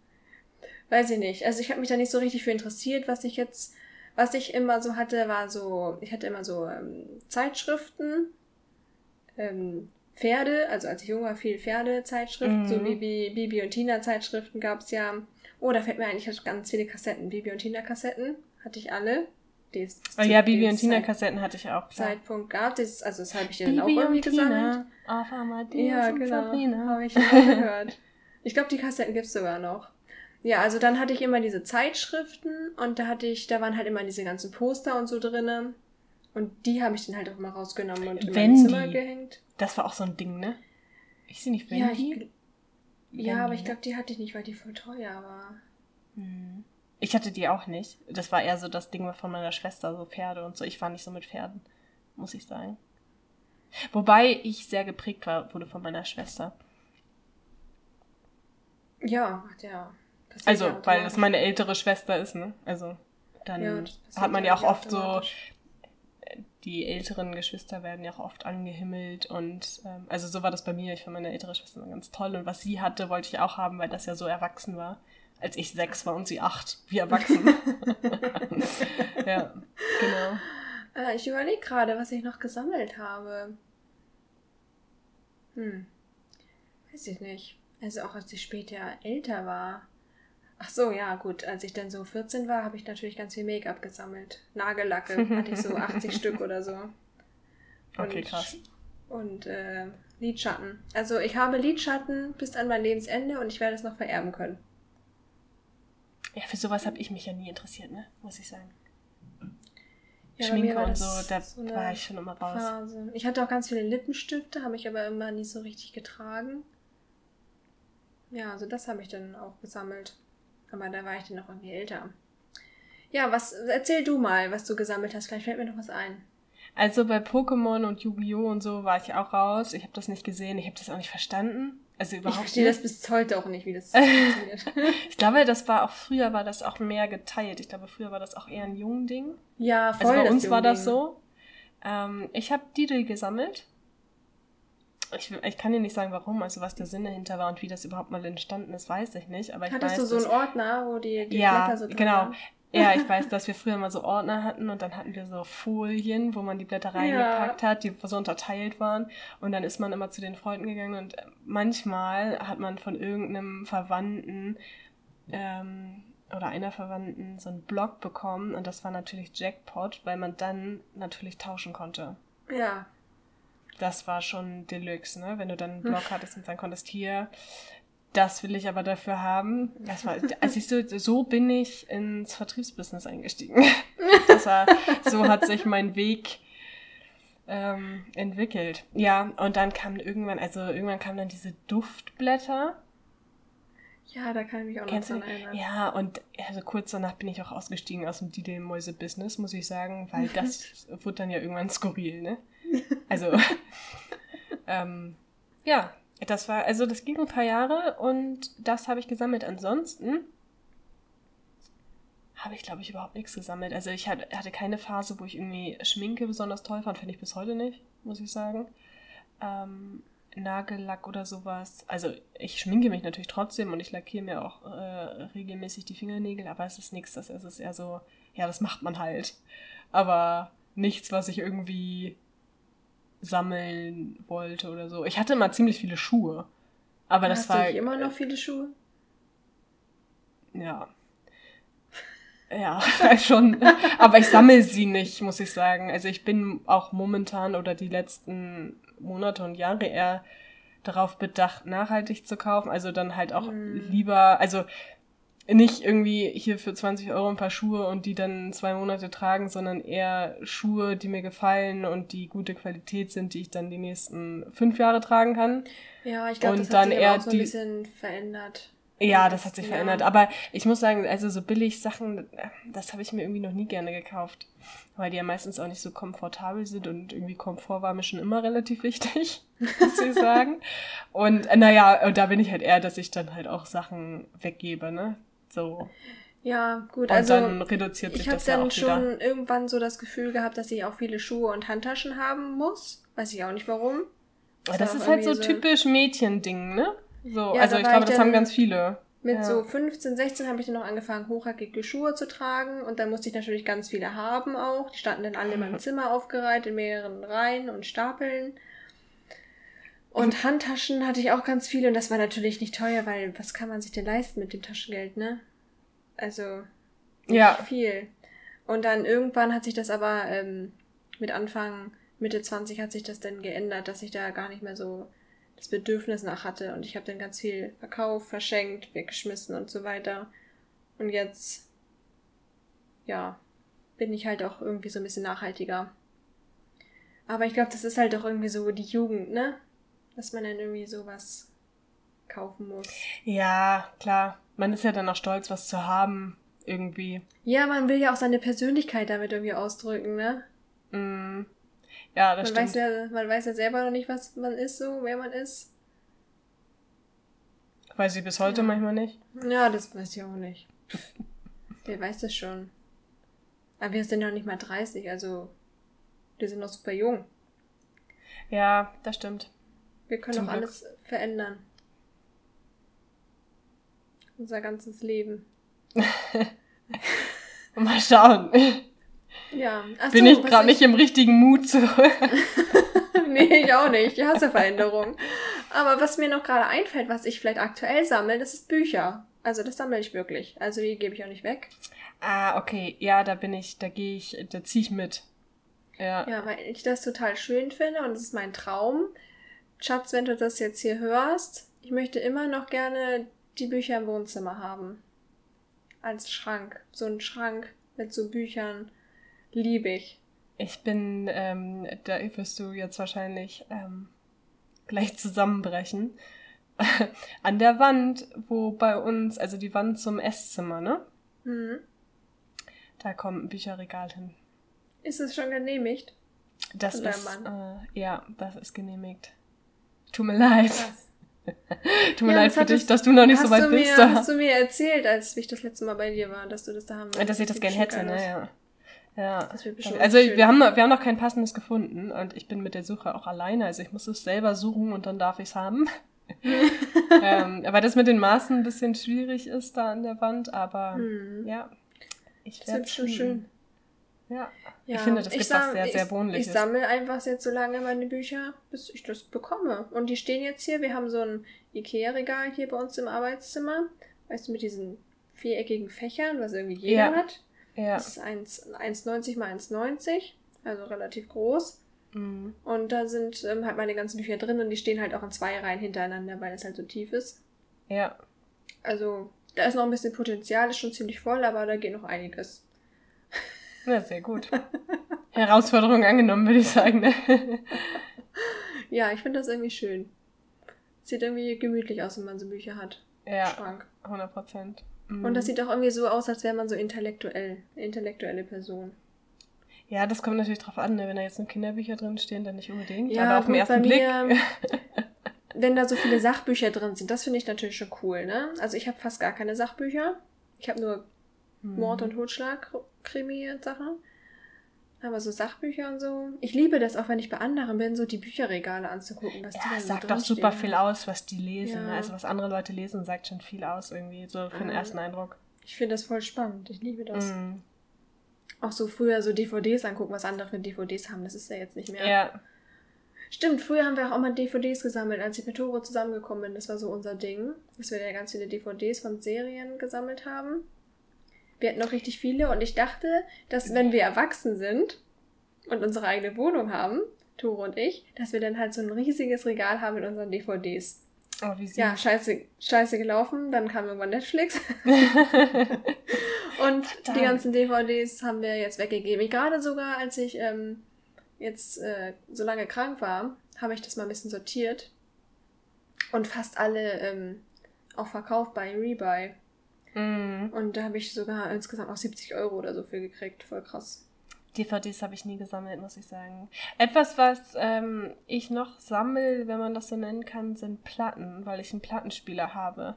Weiß ich nicht. Also, ich habe mich da nicht so richtig für interessiert, was ich jetzt was ich immer so hatte, war so, ich hatte immer so ähm, Zeitschriften, ähm, Pferde, also als ich jung war, viel Pferdezeitschriften, mhm. so Bibi, Bibi und Tina Zeitschriften gab's ja. Oh, da fällt mir ein, ich hatte ganz viele Kassetten, Bibi und Tina Kassetten, hatte ich alle. Des, oh ja, Bibi und Tina Kassetten hatte ich auch. Klar. Zeitpunkt gab es, also das habe ich dann auch irgendwie gesammelt. Auf Amadeus ja, genau, habe ich auch gehört. Ich glaube, die Kassetten gibt's sogar noch. Ja, also dann hatte ich immer diese Zeitschriften und da hatte ich, da waren halt immer diese ganzen Poster und so drinne. Und die habe ich dann halt auch mal rausgenommen und in mein Zimmer gehängt. Das war auch so ein Ding, ne? Ich sehe nicht Wendy. Ja, ich, ja aber ich glaube, die hatte ich nicht, weil die voll teuer war. Hm. Ich hatte die auch nicht. Das war eher so das Ding von meiner Schwester, so Pferde und so. Ich war nicht so mit Pferden, muss ich sagen. Wobei ich sehr geprägt war, wurde von meiner Schwester. Ja, ja. Passiert also, ja weil das meine ältere Schwester ist, ne? Also, dann ja, hat man ja auch oft so, die älteren Geschwister werden ja auch oft angehimmelt und ähm, also so war das bei mir. Ich fand meine ältere Schwester ganz toll und was sie hatte, wollte ich auch haben, weil das ja so erwachsen war. Als ich sechs war und sie acht, wie erwachsen. ja, genau. Äh, ich überlege gerade, was ich noch gesammelt habe. Hm. Weiß ich nicht. Also auch als ich später älter war. Ach so, ja, gut. Als ich dann so 14 war, habe ich natürlich ganz viel Make-up gesammelt. Nagellacke hatte ich so 80 Stück oder so. Und, okay, krass. Und äh, Lidschatten. Also ich habe Lidschatten bis an mein Lebensende und ich werde es noch vererben können. Ja, für sowas habe ich mich ja nie interessiert, ne? Muss ich sagen. Ja, Schminke und so, da so war ich schon immer raus. Phase. Ich hatte auch ganz viele Lippenstifte, habe ich aber immer nie so richtig getragen. Ja, also das habe ich dann auch gesammelt. Aber da war ich dann noch irgendwie älter. Ja, was, erzähl du mal, was du gesammelt hast. Vielleicht fällt mir noch was ein. Also bei Pokémon und Yu-Gi-Oh! und so war ich auch raus. Ich habe das nicht gesehen, ich habe das auch nicht verstanden. Also überhaupt ich verstehe das bis heute auch nicht, wie das funktioniert. ich glaube, das war auch früher war das auch mehr geteilt. Ich glaube, früher war das auch eher ein Jungding. Ja, voll. Also bei uns war das so. Ähm, ich habe Didel gesammelt. Ich, ich, kann dir nicht sagen, warum, also was der Sinn dahinter war und wie das überhaupt mal entstanden ist, weiß ich nicht. Aber ich Hattest weiß, du so einen Ordner, wo die, die ja, Blätter so drin genau. Waren? Ja, ich weiß, dass wir früher mal so Ordner hatten und dann hatten wir so Folien, wo man die Blätter reingepackt ja. hat, die so unterteilt waren. Und dann ist man immer zu den Freunden gegangen und manchmal hat man von irgendeinem Verwandten ähm, oder einer Verwandten so einen Blog bekommen und das war natürlich Jackpot, weil man dann natürlich tauschen konnte. Ja. Das war schon Deluxe, ne? Wenn du dann einen Blog hattest und sagen konntest, hier, das will ich aber dafür haben. Das war, als ich so, so bin ich ins Vertriebsbusiness eingestiegen. Das war, so hat sich mein Weg ähm, entwickelt. Ja, und dann kam irgendwann, also irgendwann kamen dann diese Duftblätter. Ja, da kann ich mich auch Kennst noch dran erinnern. Ja, und also kurz danach bin ich auch ausgestiegen aus dem Didel-Mäuse-Business, muss ich sagen, weil das wurde dann ja irgendwann skurril, ne? Also, ähm, ja, das war, also das ging ein paar Jahre und das habe ich gesammelt. Ansonsten habe ich, glaube ich, überhaupt nichts gesammelt. Also ich hatte, keine Phase, wo ich irgendwie Schminke besonders toll fand, finde ich bis heute nicht, muss ich sagen. Ähm, Nagellack oder sowas. Also ich schminke mich natürlich trotzdem und ich lackiere mir auch äh, regelmäßig die Fingernägel, aber es ist nichts, das ist eher so, ja, das macht man halt. Aber nichts, was ich irgendwie sammeln wollte oder so. Ich hatte immer ziemlich viele Schuhe. Aber Hast das war. Hast du immer noch viele Schuhe? Ja. Ja, schon. Aber ich sammle sie nicht, muss ich sagen. Also ich bin auch momentan oder die letzten Monate und Jahre eher darauf bedacht, nachhaltig zu kaufen. Also dann halt auch mm. lieber, also nicht irgendwie hier für 20 Euro ein paar Schuhe und die dann zwei Monate tragen, sondern eher Schuhe, die mir gefallen und die gute Qualität sind, die ich dann die nächsten fünf Jahre tragen kann. Ja, ich glaube, das hat sich auch so ein bisschen verändert. Ja, das hat sich Jahren. verändert. Aber ich muss sagen, also so billig Sachen, das habe ich mir irgendwie noch nie gerne gekauft. Weil die ja meistens auch nicht so komfortabel sind und irgendwie Komfort war mir schon immer relativ wichtig, muss ich sagen. Und naja, und da bin ich halt eher, dass ich dann halt auch Sachen weggebe, ne? So. Ja, gut, und also dann reduziert sich ich habe dann ja schon wieder. irgendwann so das Gefühl gehabt, dass ich auch viele Schuhe und Handtaschen haben muss. Weiß ich auch nicht warum. Das, das ist halt so, so typisch Mädchending, ne? So, ja, also ich glaube, das haben ganz viele. Mit ja. so 15, 16 habe ich dann noch angefangen, hochhackige Schuhe zu tragen. Und dann musste ich natürlich ganz viele haben auch. Die standen dann alle in meinem Zimmer aufgereiht, in mehreren Reihen und Stapeln. Und Handtaschen hatte ich auch ganz viele und das war natürlich nicht teuer, weil was kann man sich denn leisten mit dem Taschengeld, ne? Also nicht ja. viel. Und dann irgendwann hat sich das aber ähm, mit Anfang, Mitte 20 hat sich das dann geändert, dass ich da gar nicht mehr so das Bedürfnis nach hatte. Und ich habe dann ganz viel verkauft, verschenkt, weggeschmissen und so weiter. Und jetzt, ja, bin ich halt auch irgendwie so ein bisschen nachhaltiger. Aber ich glaube, das ist halt auch irgendwie so die Jugend, ne? Dass man dann irgendwie sowas kaufen muss. Ja, klar. Man ist ja dann auch stolz, was zu haben, irgendwie. Ja, man will ja auch seine Persönlichkeit damit irgendwie ausdrücken, ne? Mm. Ja, das man stimmt. Weiß ja, man weiß ja selber noch nicht, was man ist, so, wer man ist. Weiß ich bis heute ja. manchmal nicht. Ja, das weiß ich auch nicht. wer weiß das schon. Aber wir sind ja noch nicht mal 30, also wir sind noch super jung. Ja, das stimmt. Wir können Zum auch Glück. alles verändern. Unser ganzes Leben. Mal schauen. Ja. Achso, Bin ich gerade nicht im richtigen Mut zu. nee, ich auch nicht. Ich hasse Veränderung. Aber was mir noch gerade einfällt, was ich vielleicht aktuell sammle, das ist Bücher. Also das sammle ich wirklich. Also die gebe ich auch nicht weg. Ah, okay. Ja, da bin ich, da gehe ich, da ziehe ich mit. Ja. Ja, weil ich das total schön finde und es ist mein Traum, Schatz, wenn du das jetzt hier hörst, ich möchte immer noch gerne die Bücher im Wohnzimmer haben. Als Schrank. So ein Schrank mit so Büchern. Liebe ich. Ich bin, ähm, da wirst du jetzt wahrscheinlich ähm, gleich zusammenbrechen. An der Wand, wo bei uns, also die Wand zum Esszimmer, ne? Mhm. Da kommt ein Bücherregal hin. Ist es schon genehmigt? Das ist, äh, ja, das ist genehmigt. Tut mir leid. Tut mir ja, leid für dich, dass du noch nicht so weit mir, bist. Hast du mir erzählt, als ich das letzte Mal bei dir war, dass du das da haben willst. Dass ich das gerne hätte, ne, ja. Ja, also wir haben, noch, wir haben noch kein passendes gefunden und ich bin mit der Suche auch alleine. Also ich muss es selber suchen und dann darf ich es haben. ähm, aber das mit den Maßen ein bisschen schwierig ist da an der Wand, aber hm. ja, ich werde schon schön. Ja. Ja. ich finde, das gibt was sehr, sehr wohnliches. Ich sammle einfach jetzt so lange meine Bücher, bis ich das bekomme. Und die stehen jetzt hier. Wir haben so ein Ikea-Regal hier bei uns im Arbeitszimmer. Weißt du, mit diesen viereckigen Fächern, was irgendwie jeder ja. hat. Ja. Das ist 1,90 mal 1,90, also relativ groß. Mhm. Und da sind ähm, halt meine ganzen Bücher drin und die stehen halt auch in zwei Reihen hintereinander, weil es halt so tief ist. Ja. Also, da ist noch ein bisschen Potenzial, ist schon ziemlich voll, aber da geht noch einiges. Ja, sehr gut. Herausforderung angenommen, würde ich sagen. Ne? ja, ich finde das irgendwie schön. Sieht irgendwie gemütlich aus, wenn man so Bücher hat. Ja, Schrank. 100 Prozent. Mhm. Und das sieht auch irgendwie so aus, als wäre man so intellektuell, intellektuelle Person. Ja, das kommt natürlich drauf an, ne? wenn da jetzt nur Kinderbücher drin stehen, dann nicht unbedingt. Ja, aber auf den ersten Blick. Mir, wenn da so viele Sachbücher drin sind, das finde ich natürlich schon cool, ne? Also ich habe fast gar keine Sachbücher. Ich habe nur mhm. Mord und Totschlag, Krimi-Sachen. Aber so Sachbücher und so. Ich liebe das auch, wenn ich bei anderen bin, so die Bücherregale anzugucken, was ja, die da sagt doch super viel aus, was die lesen. Ja. Also was andere Leute lesen, sagt schon viel aus irgendwie, so für den mhm. ersten Eindruck. Ich finde das voll spannend. Ich liebe das. Mhm. Auch so früher so DVDs angucken, was andere für DVDs haben. Das ist ja jetzt nicht mehr. Ja. Stimmt, früher haben wir auch mal DVDs gesammelt, als ich mit Toro zusammengekommen bin. Das war so unser Ding, dass wir da ganz viele DVDs von Serien gesammelt haben. Wir hatten noch richtig viele und ich dachte, dass wenn wir erwachsen sind und unsere eigene Wohnung haben, Tore und ich, dass wir dann halt so ein riesiges Regal haben mit unseren DVDs. Oh, wie süß. Ja, scheiße, scheiße gelaufen. Dann kam irgendwann Netflix. und Verdammt. die ganzen DVDs haben wir jetzt weggegeben. Gerade sogar, als ich ähm, jetzt äh, so lange krank war, habe ich das mal ein bisschen sortiert. Und fast alle ähm, auch verkauft bei Rebuy. Mhm. Und da habe ich sogar insgesamt auch 70 Euro oder so für gekriegt. Voll krass. DVDs habe ich nie gesammelt, muss ich sagen. Etwas, was ähm, ich noch sammle, wenn man das so nennen kann, sind Platten, weil ich einen Plattenspieler habe.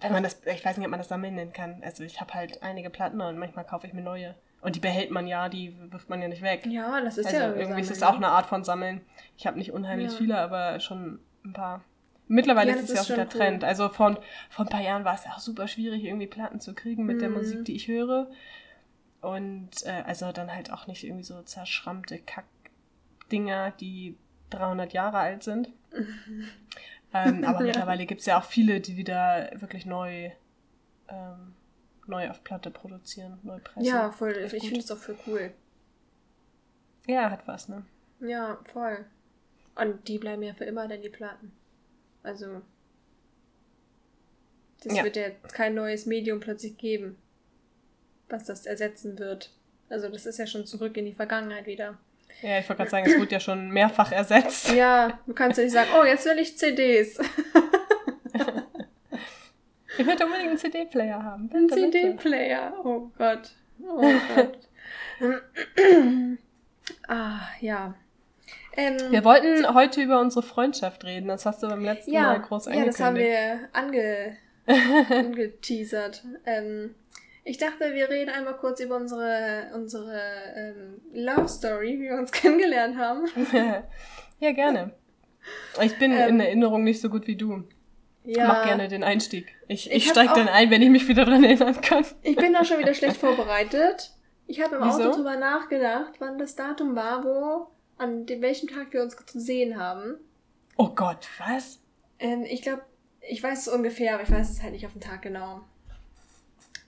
Wenn man das, ich weiß nicht, ob man das sammeln nennen kann. Also ich habe halt einige Platten und manchmal kaufe ich mir neue. Und die behält man ja, die wirft man ja nicht weg. Ja, das ist also ja irgendwie ist es auch eine Art von Sammeln. Ich habe nicht unheimlich ja. viele, aber schon ein paar. Mittlerweile ja, ist es ja auch wieder cool. Trend. Also von, vor ein paar Jahren war es auch super schwierig, irgendwie Platten zu kriegen mit mhm. der Musik, die ich höre. Und äh, also dann halt auch nicht irgendwie so zerschrammte Kackdinger, die 300 Jahre alt sind. ähm, aber ja. mittlerweile gibt es ja auch viele, die wieder wirklich neu, ähm, neu auf Platte produzieren, neu pressen. Ja, voll. Ich finde es auch voll cool. Ja, hat was, ne? Ja, voll. Und die bleiben ja für immer dann die Platten. Also, das ja. wird ja kein neues Medium plötzlich geben, was das ersetzen wird. Also, das ist ja schon zurück in die Vergangenheit wieder. Ja, ich wollte gerade sagen, es wurde ja schon mehrfach ersetzt. Ja, du kannst ja nicht sagen, oh, jetzt will ich CDs. ich möchte unbedingt einen CD-Player haben. Ein CD-Player, oh Gott. Oh Gott. ah, ja. Ähm, wir wollten heute über unsere Freundschaft reden. Das hast du beim letzten ja, Mal groß angekündigt. Ja, das haben wir ange angeteasert. Ähm, ich dachte, wir reden einmal kurz über unsere, unsere ähm, Love Story, wie wir uns kennengelernt haben. ja, gerne. Ich bin ähm, in Erinnerung nicht so gut wie du. Ja. Mach gerne den Einstieg. Ich, ich, ich steige dann ein, wenn ich mich wieder dran erinnern kann. Ich bin auch schon wieder schlecht vorbereitet. Ich habe im Wieso? Auto drüber nachgedacht, wann das Datum war, wo an dem, welchem Tag wir uns gesehen haben. Oh Gott, was? Ähm, ich glaube, ich weiß es ungefähr, aber ich weiß es halt nicht auf den Tag genau.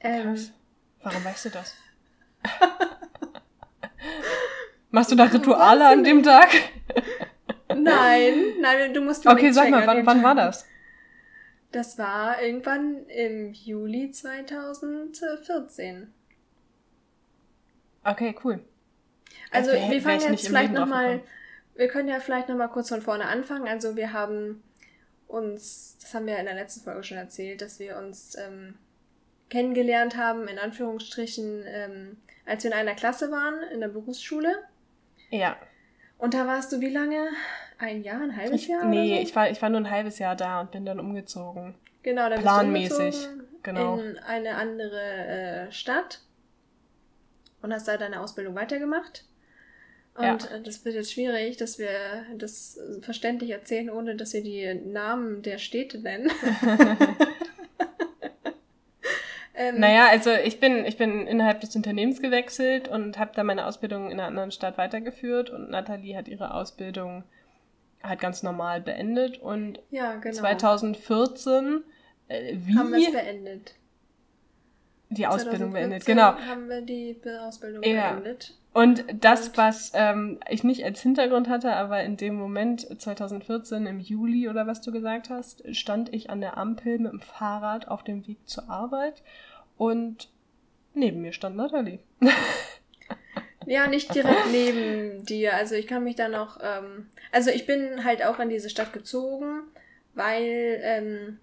Ähm, Krass. Warum weißt du das? Machst du da Rituale an dem Tag? nein, nein, du musst Okay, sag mal, wann, wann war das? Das war irgendwann im Juli 2014. Okay, cool. Also wär, wir fangen jetzt vielleicht nochmal, wir können ja vielleicht nochmal kurz von vorne anfangen. Also wir haben uns, das haben wir in der letzten Folge schon erzählt, dass wir uns ähm, kennengelernt haben, in Anführungsstrichen, ähm, als wir in einer Klasse waren, in der Berufsschule. Ja. Und da warst du wie lange? Ein Jahr, ein halbes ich, Jahr? Nee, so? ich, war, ich war nur ein halbes Jahr da und bin dann umgezogen. Genau, dann Planmäßig, bist du umgezogen genau. in eine andere äh, Stadt und hast da deine Ausbildung weitergemacht. Und Ja. äh, das wird jetzt schwierig, dass wir das verständlich erzählen, ohne dass wir die Namen der Städte nennen. ähm, Naja, also ich bin, ich bin innerhalb des Unternehmens gewechselt und habe da meine Ausbildung in einer anderen Stadt weitergeführt und Nathalie hat ihre Ausbildung halt ganz normal beendet und ja, genau. 2014 äh, wie haben wir es beendet. die Ausbildung beendet, 2014 genau. haben wir die Ausbildung Ja. beendet. Und das, was ähm, ich nicht als Hintergrund hatte, aber in dem Moment 2014 im Juli oder was du gesagt hast, stand ich an der Ampel mit dem Fahrrad auf dem Weg zur Arbeit und neben mir stand Nathalie. Ja, nicht direkt neben dir. Also ich kann mich da noch. Ähm, also ich bin halt auch in diese Stadt gezogen, weil ähm,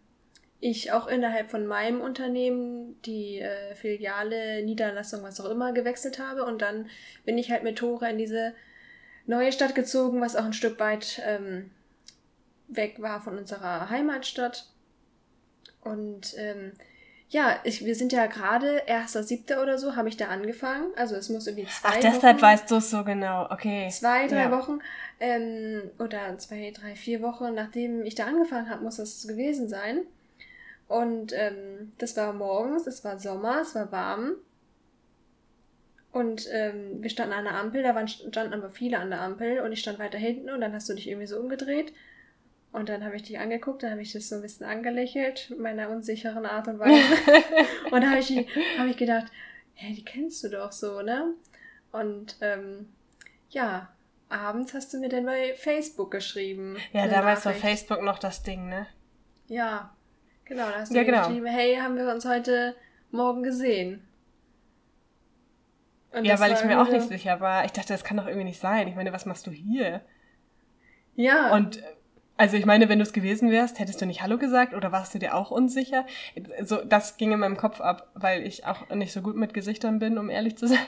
ich auch innerhalb von meinem Unternehmen die äh, Filiale, Niederlassung, was auch immer, gewechselt habe. Und dann bin ich halt mit Tore in diese neue Stadt gezogen, was auch ein Stück weit ähm, weg war von unserer Heimatstadt. Und ähm, ja, ich, wir sind ja gerade 1.7. oder so, habe ich da angefangen. Also es muss irgendwie zwei Ach, deshalb Wochen, weißt du es so genau. Okay. zwei, drei Ja. Wochen ähm, oder zwei, drei, vier Wochen, nachdem ich da angefangen habe, muss das gewesen sein. Und ähm, das war morgens, es war Sommer, es war warm. Und ähm, wir standen an der Ampel, da waren, standen aber viele an der Ampel und ich stand weiter hinten und dann hast du dich irgendwie so umgedreht. Und dann habe ich dich angeguckt, dann habe ich dich so ein bisschen angelächelt, mit meiner unsicheren Art und Weise. und da habe ich, hab ich gedacht, hä, die kennst du doch so, ne? Und ähm, ja, abends hast du mir dann bei Facebook geschrieben. Ja, damals war Nachricht. Facebook noch das Ding, ne? Ja, genau, da hast du Ja, genau. geschrieben, hey, haben wir uns heute Morgen gesehen. Und ja, weil ich mir auch nicht sicher war. Ich dachte, das kann doch irgendwie nicht sein. Ich meine, was machst du hier? Ja, Und also ich meine, wenn du es gewesen wärst, hättest du nicht Hallo gesagt oder warst du dir auch unsicher? So, das ging in meinem Kopf ab, weil ich auch nicht so gut mit Gesichtern bin, um ehrlich zu sein.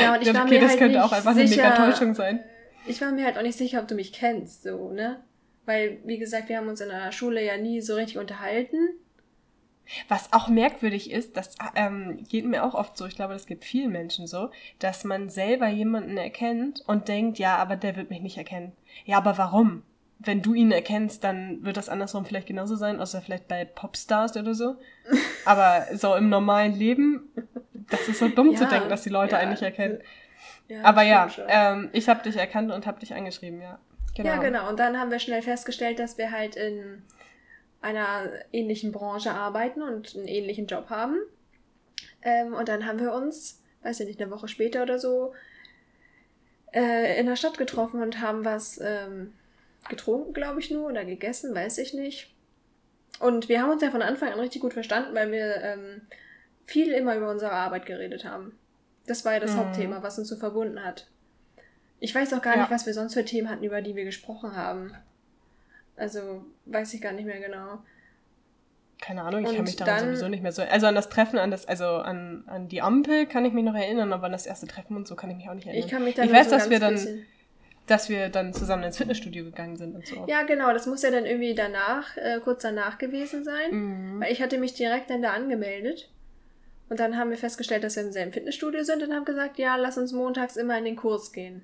ja, und ich war okay, mir das halt könnte nicht auch einfach eine sicher, mega Täuschung sein. Ich war mir halt auch nicht sicher, ob du mich kennst, so, ne? Weil, wie gesagt, wir haben uns in der Schule ja nie so richtig unterhalten. Was auch merkwürdig ist, das ähm, geht mir auch oft so, ich glaube, das gibt vielen Menschen so, dass man selber jemanden erkennt und denkt, ja, aber der wird mich nicht erkennen. Ja, aber warum? Wenn du ihn erkennst, dann wird das andersrum vielleicht genauso sein, außer vielleicht bei Popstars oder so. Aber so im normalen Leben, das ist so dumm zu Ja, denken, dass die Leute ja, einen nicht erkennen. Ja, Aber ja, ähm, ich habe dich erkannt und habe dich angeschrieben, ja. Genau. Ja, genau. Und dann haben wir schnell festgestellt, dass wir halt in einer ähnlichen Branche arbeiten und einen ähnlichen Job haben. Ähm, und dann haben wir uns, weiß ich nicht, eine Woche später oder so, äh, in der Stadt getroffen und haben was ähm, getrunken, glaube ich nur, oder gegessen, weiß ich nicht. Und wir haben uns ja von Anfang an richtig gut verstanden, weil wir ähm, viel immer über unsere Arbeit geredet haben. Das war ja das Mhm. Hauptthema, was uns so verbunden hat. Ich weiß auch gar Ja. nicht, was wir sonst für Themen hatten, über die wir gesprochen haben. Also weiß ich gar nicht mehr genau. Keine Ahnung, ich kann Und mich daran dann- sowieso nicht mehr so. Also an das Treffen, an das, also an, an die Ampel kann ich mich noch erinnern, aber an das erste Treffen und so kann ich mich auch nicht erinnern. Ich kann mich da Ich weiß, so dass wir dann- bisschen- Dass wir dann zusammen ins Fitnessstudio gegangen sind und so. Ja, genau, das muss ja dann irgendwie danach, äh, kurz danach gewesen sein. Mhm. Weil ich hatte mich direkt dann da angemeldet. Und dann haben wir festgestellt, dass wir im selben Fitnessstudio sind und haben gesagt, ja, lass uns montags immer in den Kurs gehen.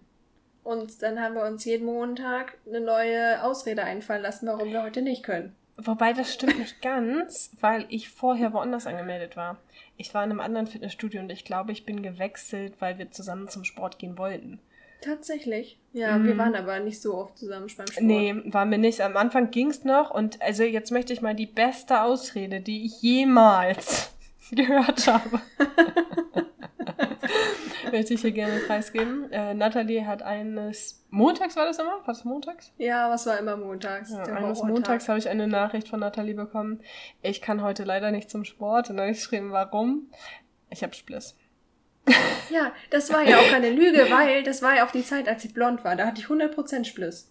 Und dann haben wir uns jeden Montag eine neue Ausrede einfallen lassen, warum wir heute nicht können. Wobei das stimmt nicht ganz, weil ich vorher woanders angemeldet war. Ich war in einem anderen Fitnessstudio und ich glaube, ich bin gewechselt, weil wir zusammen zum Sport gehen wollten. Tatsächlich. Ja, Mhm. wir waren aber nicht so oft zusammen beim Sport. Nee, waren wir nicht. Am Anfang ging's noch und also jetzt möchte ich mal die beste Ausrede, die ich jemals gehört habe. möchte ich hier gerne preisgeben. Äh, Nathalie hat eines Montags war das immer? War das montags? Ja, was war immer montags? Ja, eines Horrortag. Montags habe ich eine Nachricht von Nathalie bekommen. Ich kann heute leider nicht zum Sport. Und dann habe ich geschrieben, warum? Ich habe Spliss. Ja, das war ja auch keine Lüge, weil das war ja auch die Zeit, als ich blond war. Da hatte ich 100% Spliss.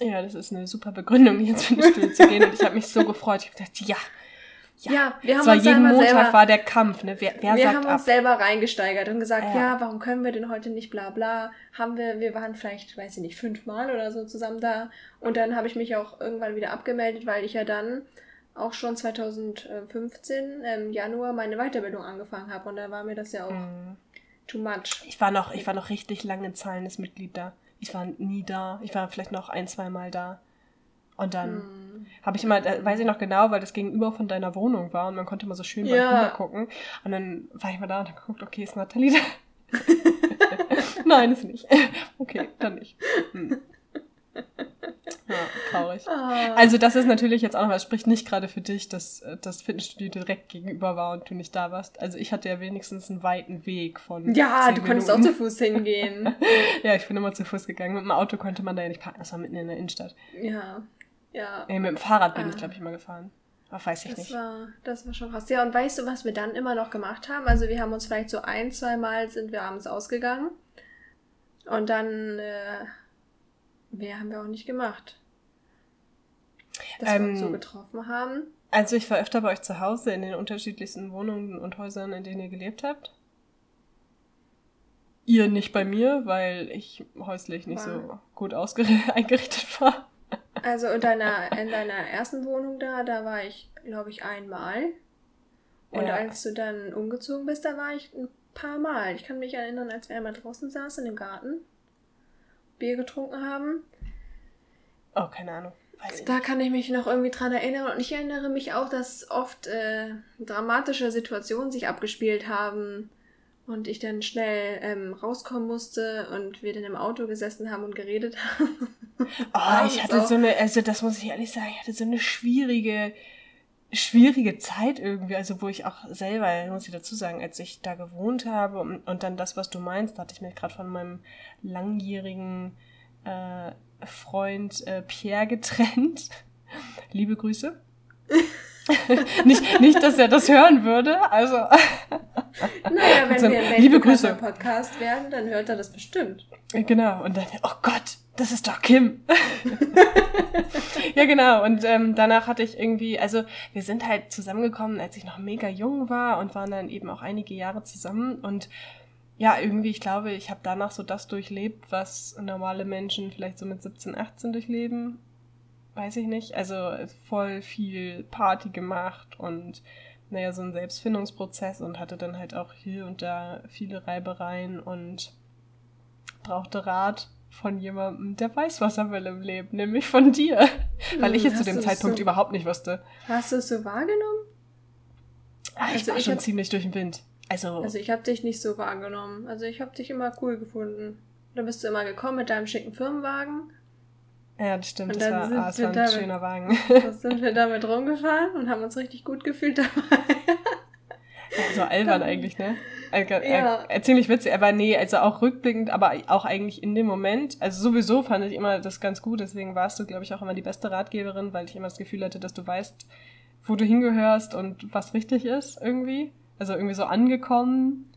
Ja, das ist eine super Begründung, ins Fitnessstudio zu gehen. Und ich habe mich so gefreut. Ich habe gedacht, ja, Ja, ja wir haben uns jeden Montag selber, war der Kampf, ne? Wer, wer wir haben uns ab? selber reingesteigert und gesagt, ja. ja. warum können wir denn heute nicht bla bla? Haben wir, wir waren vielleicht, weiß ich nicht, fünfmal oder so zusammen da. Und dann habe ich mich auch irgendwann wieder abgemeldet, weil ich ja dann auch schon 2015 im Januar meine Weiterbildung angefangen habe. Und da war mir das ja auch mhm. too much. Ich war noch, ich war noch richtig lange zahlendes Mitglied da. Ich war nie da. Ich war vielleicht noch ein, zwei Mal da. Und dann hm. habe ich immer, weiß ich noch genau, weil das gegenüber von deiner Wohnung war und man konnte immer so schön ja. mal gucken. Und dann war ich mal da und habe geguckt, okay, ist Nathalie da? Nein, ist nicht. okay, dann nicht. Hm. Ja, traurig. Ah. Also das ist natürlich jetzt auch noch was, spricht nicht gerade für dich, dass das Fitnessstudio direkt gegenüber war und du nicht da warst. Also ich hatte ja wenigstens einen weiten Weg von Ja, du konntest auch zu Fuß hingehen. ja, ich bin immer zu Fuß gegangen. Mit dem Auto konnte man da ja nicht parken, das war mitten in der Innenstadt. Ja, ja. Nee, mit dem Fahrrad bin ah. ich, glaube ich, immer gefahren. Aber weiß ich das nicht. War, das war schon krass. Ja, und weißt du, was wir dann immer noch gemacht haben? Also wir haben uns vielleicht so ein, zwei Mal sind wir abends ausgegangen. Und dann, äh, mehr haben wir auch nicht gemacht. Dass ähm, wir uns so ähm, getroffen haben. Also ich war öfter bei euch zu Hause in den unterschiedlichsten Wohnungen und Häusern, in denen ihr gelebt habt. Ihr nicht bei mir, weil ich häuslich nicht war. so gut eingerichtet war. Also in deiner, in deiner ersten Wohnung da, da war ich, glaube ich, einmal. Und ja. als du dann umgezogen bist, da war ich ein paar Mal. Ich kann mich erinnern, als wir einmal draußen saßen im Garten, Bier getrunken haben. Oh, keine Ahnung. da kann ich mich noch irgendwie dran erinnern. Und ich erinnere mich auch, dass oft äh, dramatische Situationen sich abgespielt haben und ich dann schnell ähm, rauskommen musste und wir dann im Auto gesessen haben und geredet haben. Oh, ich hatte so eine, also das muss ich ehrlich sagen, ich hatte so eine schwierige, schwierige Zeit irgendwie, also wo ich auch selber, muss ich dazu sagen, als ich da gewohnt habe und, und dann das, was du meinst, da hatte ich mich gerade von meinem langjährigen äh, Freund äh, Pierre getrennt. Liebe Grüße. nicht, nicht, dass er das hören würde. Also. Naja, wenn wir ein liebe Grüße. Podcast werden, dann hört er das bestimmt. Genau. Und dann, oh Gott, das ist doch Kim. ja, genau. Und ähm, danach hatte ich irgendwie, also wir sind halt zusammengekommen, als ich noch mega jung war und waren dann eben auch einige Jahre zusammen. Und ja, irgendwie, ich glaube, ich habe danach so das durchlebt, was normale Menschen vielleicht so mit 17, 18 durchleben weiß ich nicht, also voll viel Party gemacht und naja, so ein Selbstfindungsprozess und hatte dann halt auch hier und da viele Reibereien und brauchte Rat von jemandem, der weiß, was er will im Leben, nämlich von dir. Weil ich es zu dem Zeitpunkt so, überhaupt nicht wusste. Hast du es so wahrgenommen? Ah, ich also war ich schon hab, ziemlich durch den Wind. Also, also ich habe dich nicht so wahrgenommen. Also ich habe dich immer cool gefunden. Da bist du immer gekommen mit deinem schicken Firmenwagen ja, das stimmt. das war, ah, das war ein schöner Wagen. Da sind wir damit rumgefahren und haben uns richtig gut gefühlt dabei. so albern eigentlich, ne? Ja. Ziemlich witzig, aber nee, also auch rückblickend, aber auch eigentlich in dem Moment. Also sowieso fand ich immer das ganz gut, deswegen warst du, glaube ich, auch immer die beste Ratgeberin, weil ich immer das Gefühl hatte, dass du weißt, wo du hingehörst und was richtig ist irgendwie. Also irgendwie so angekommen.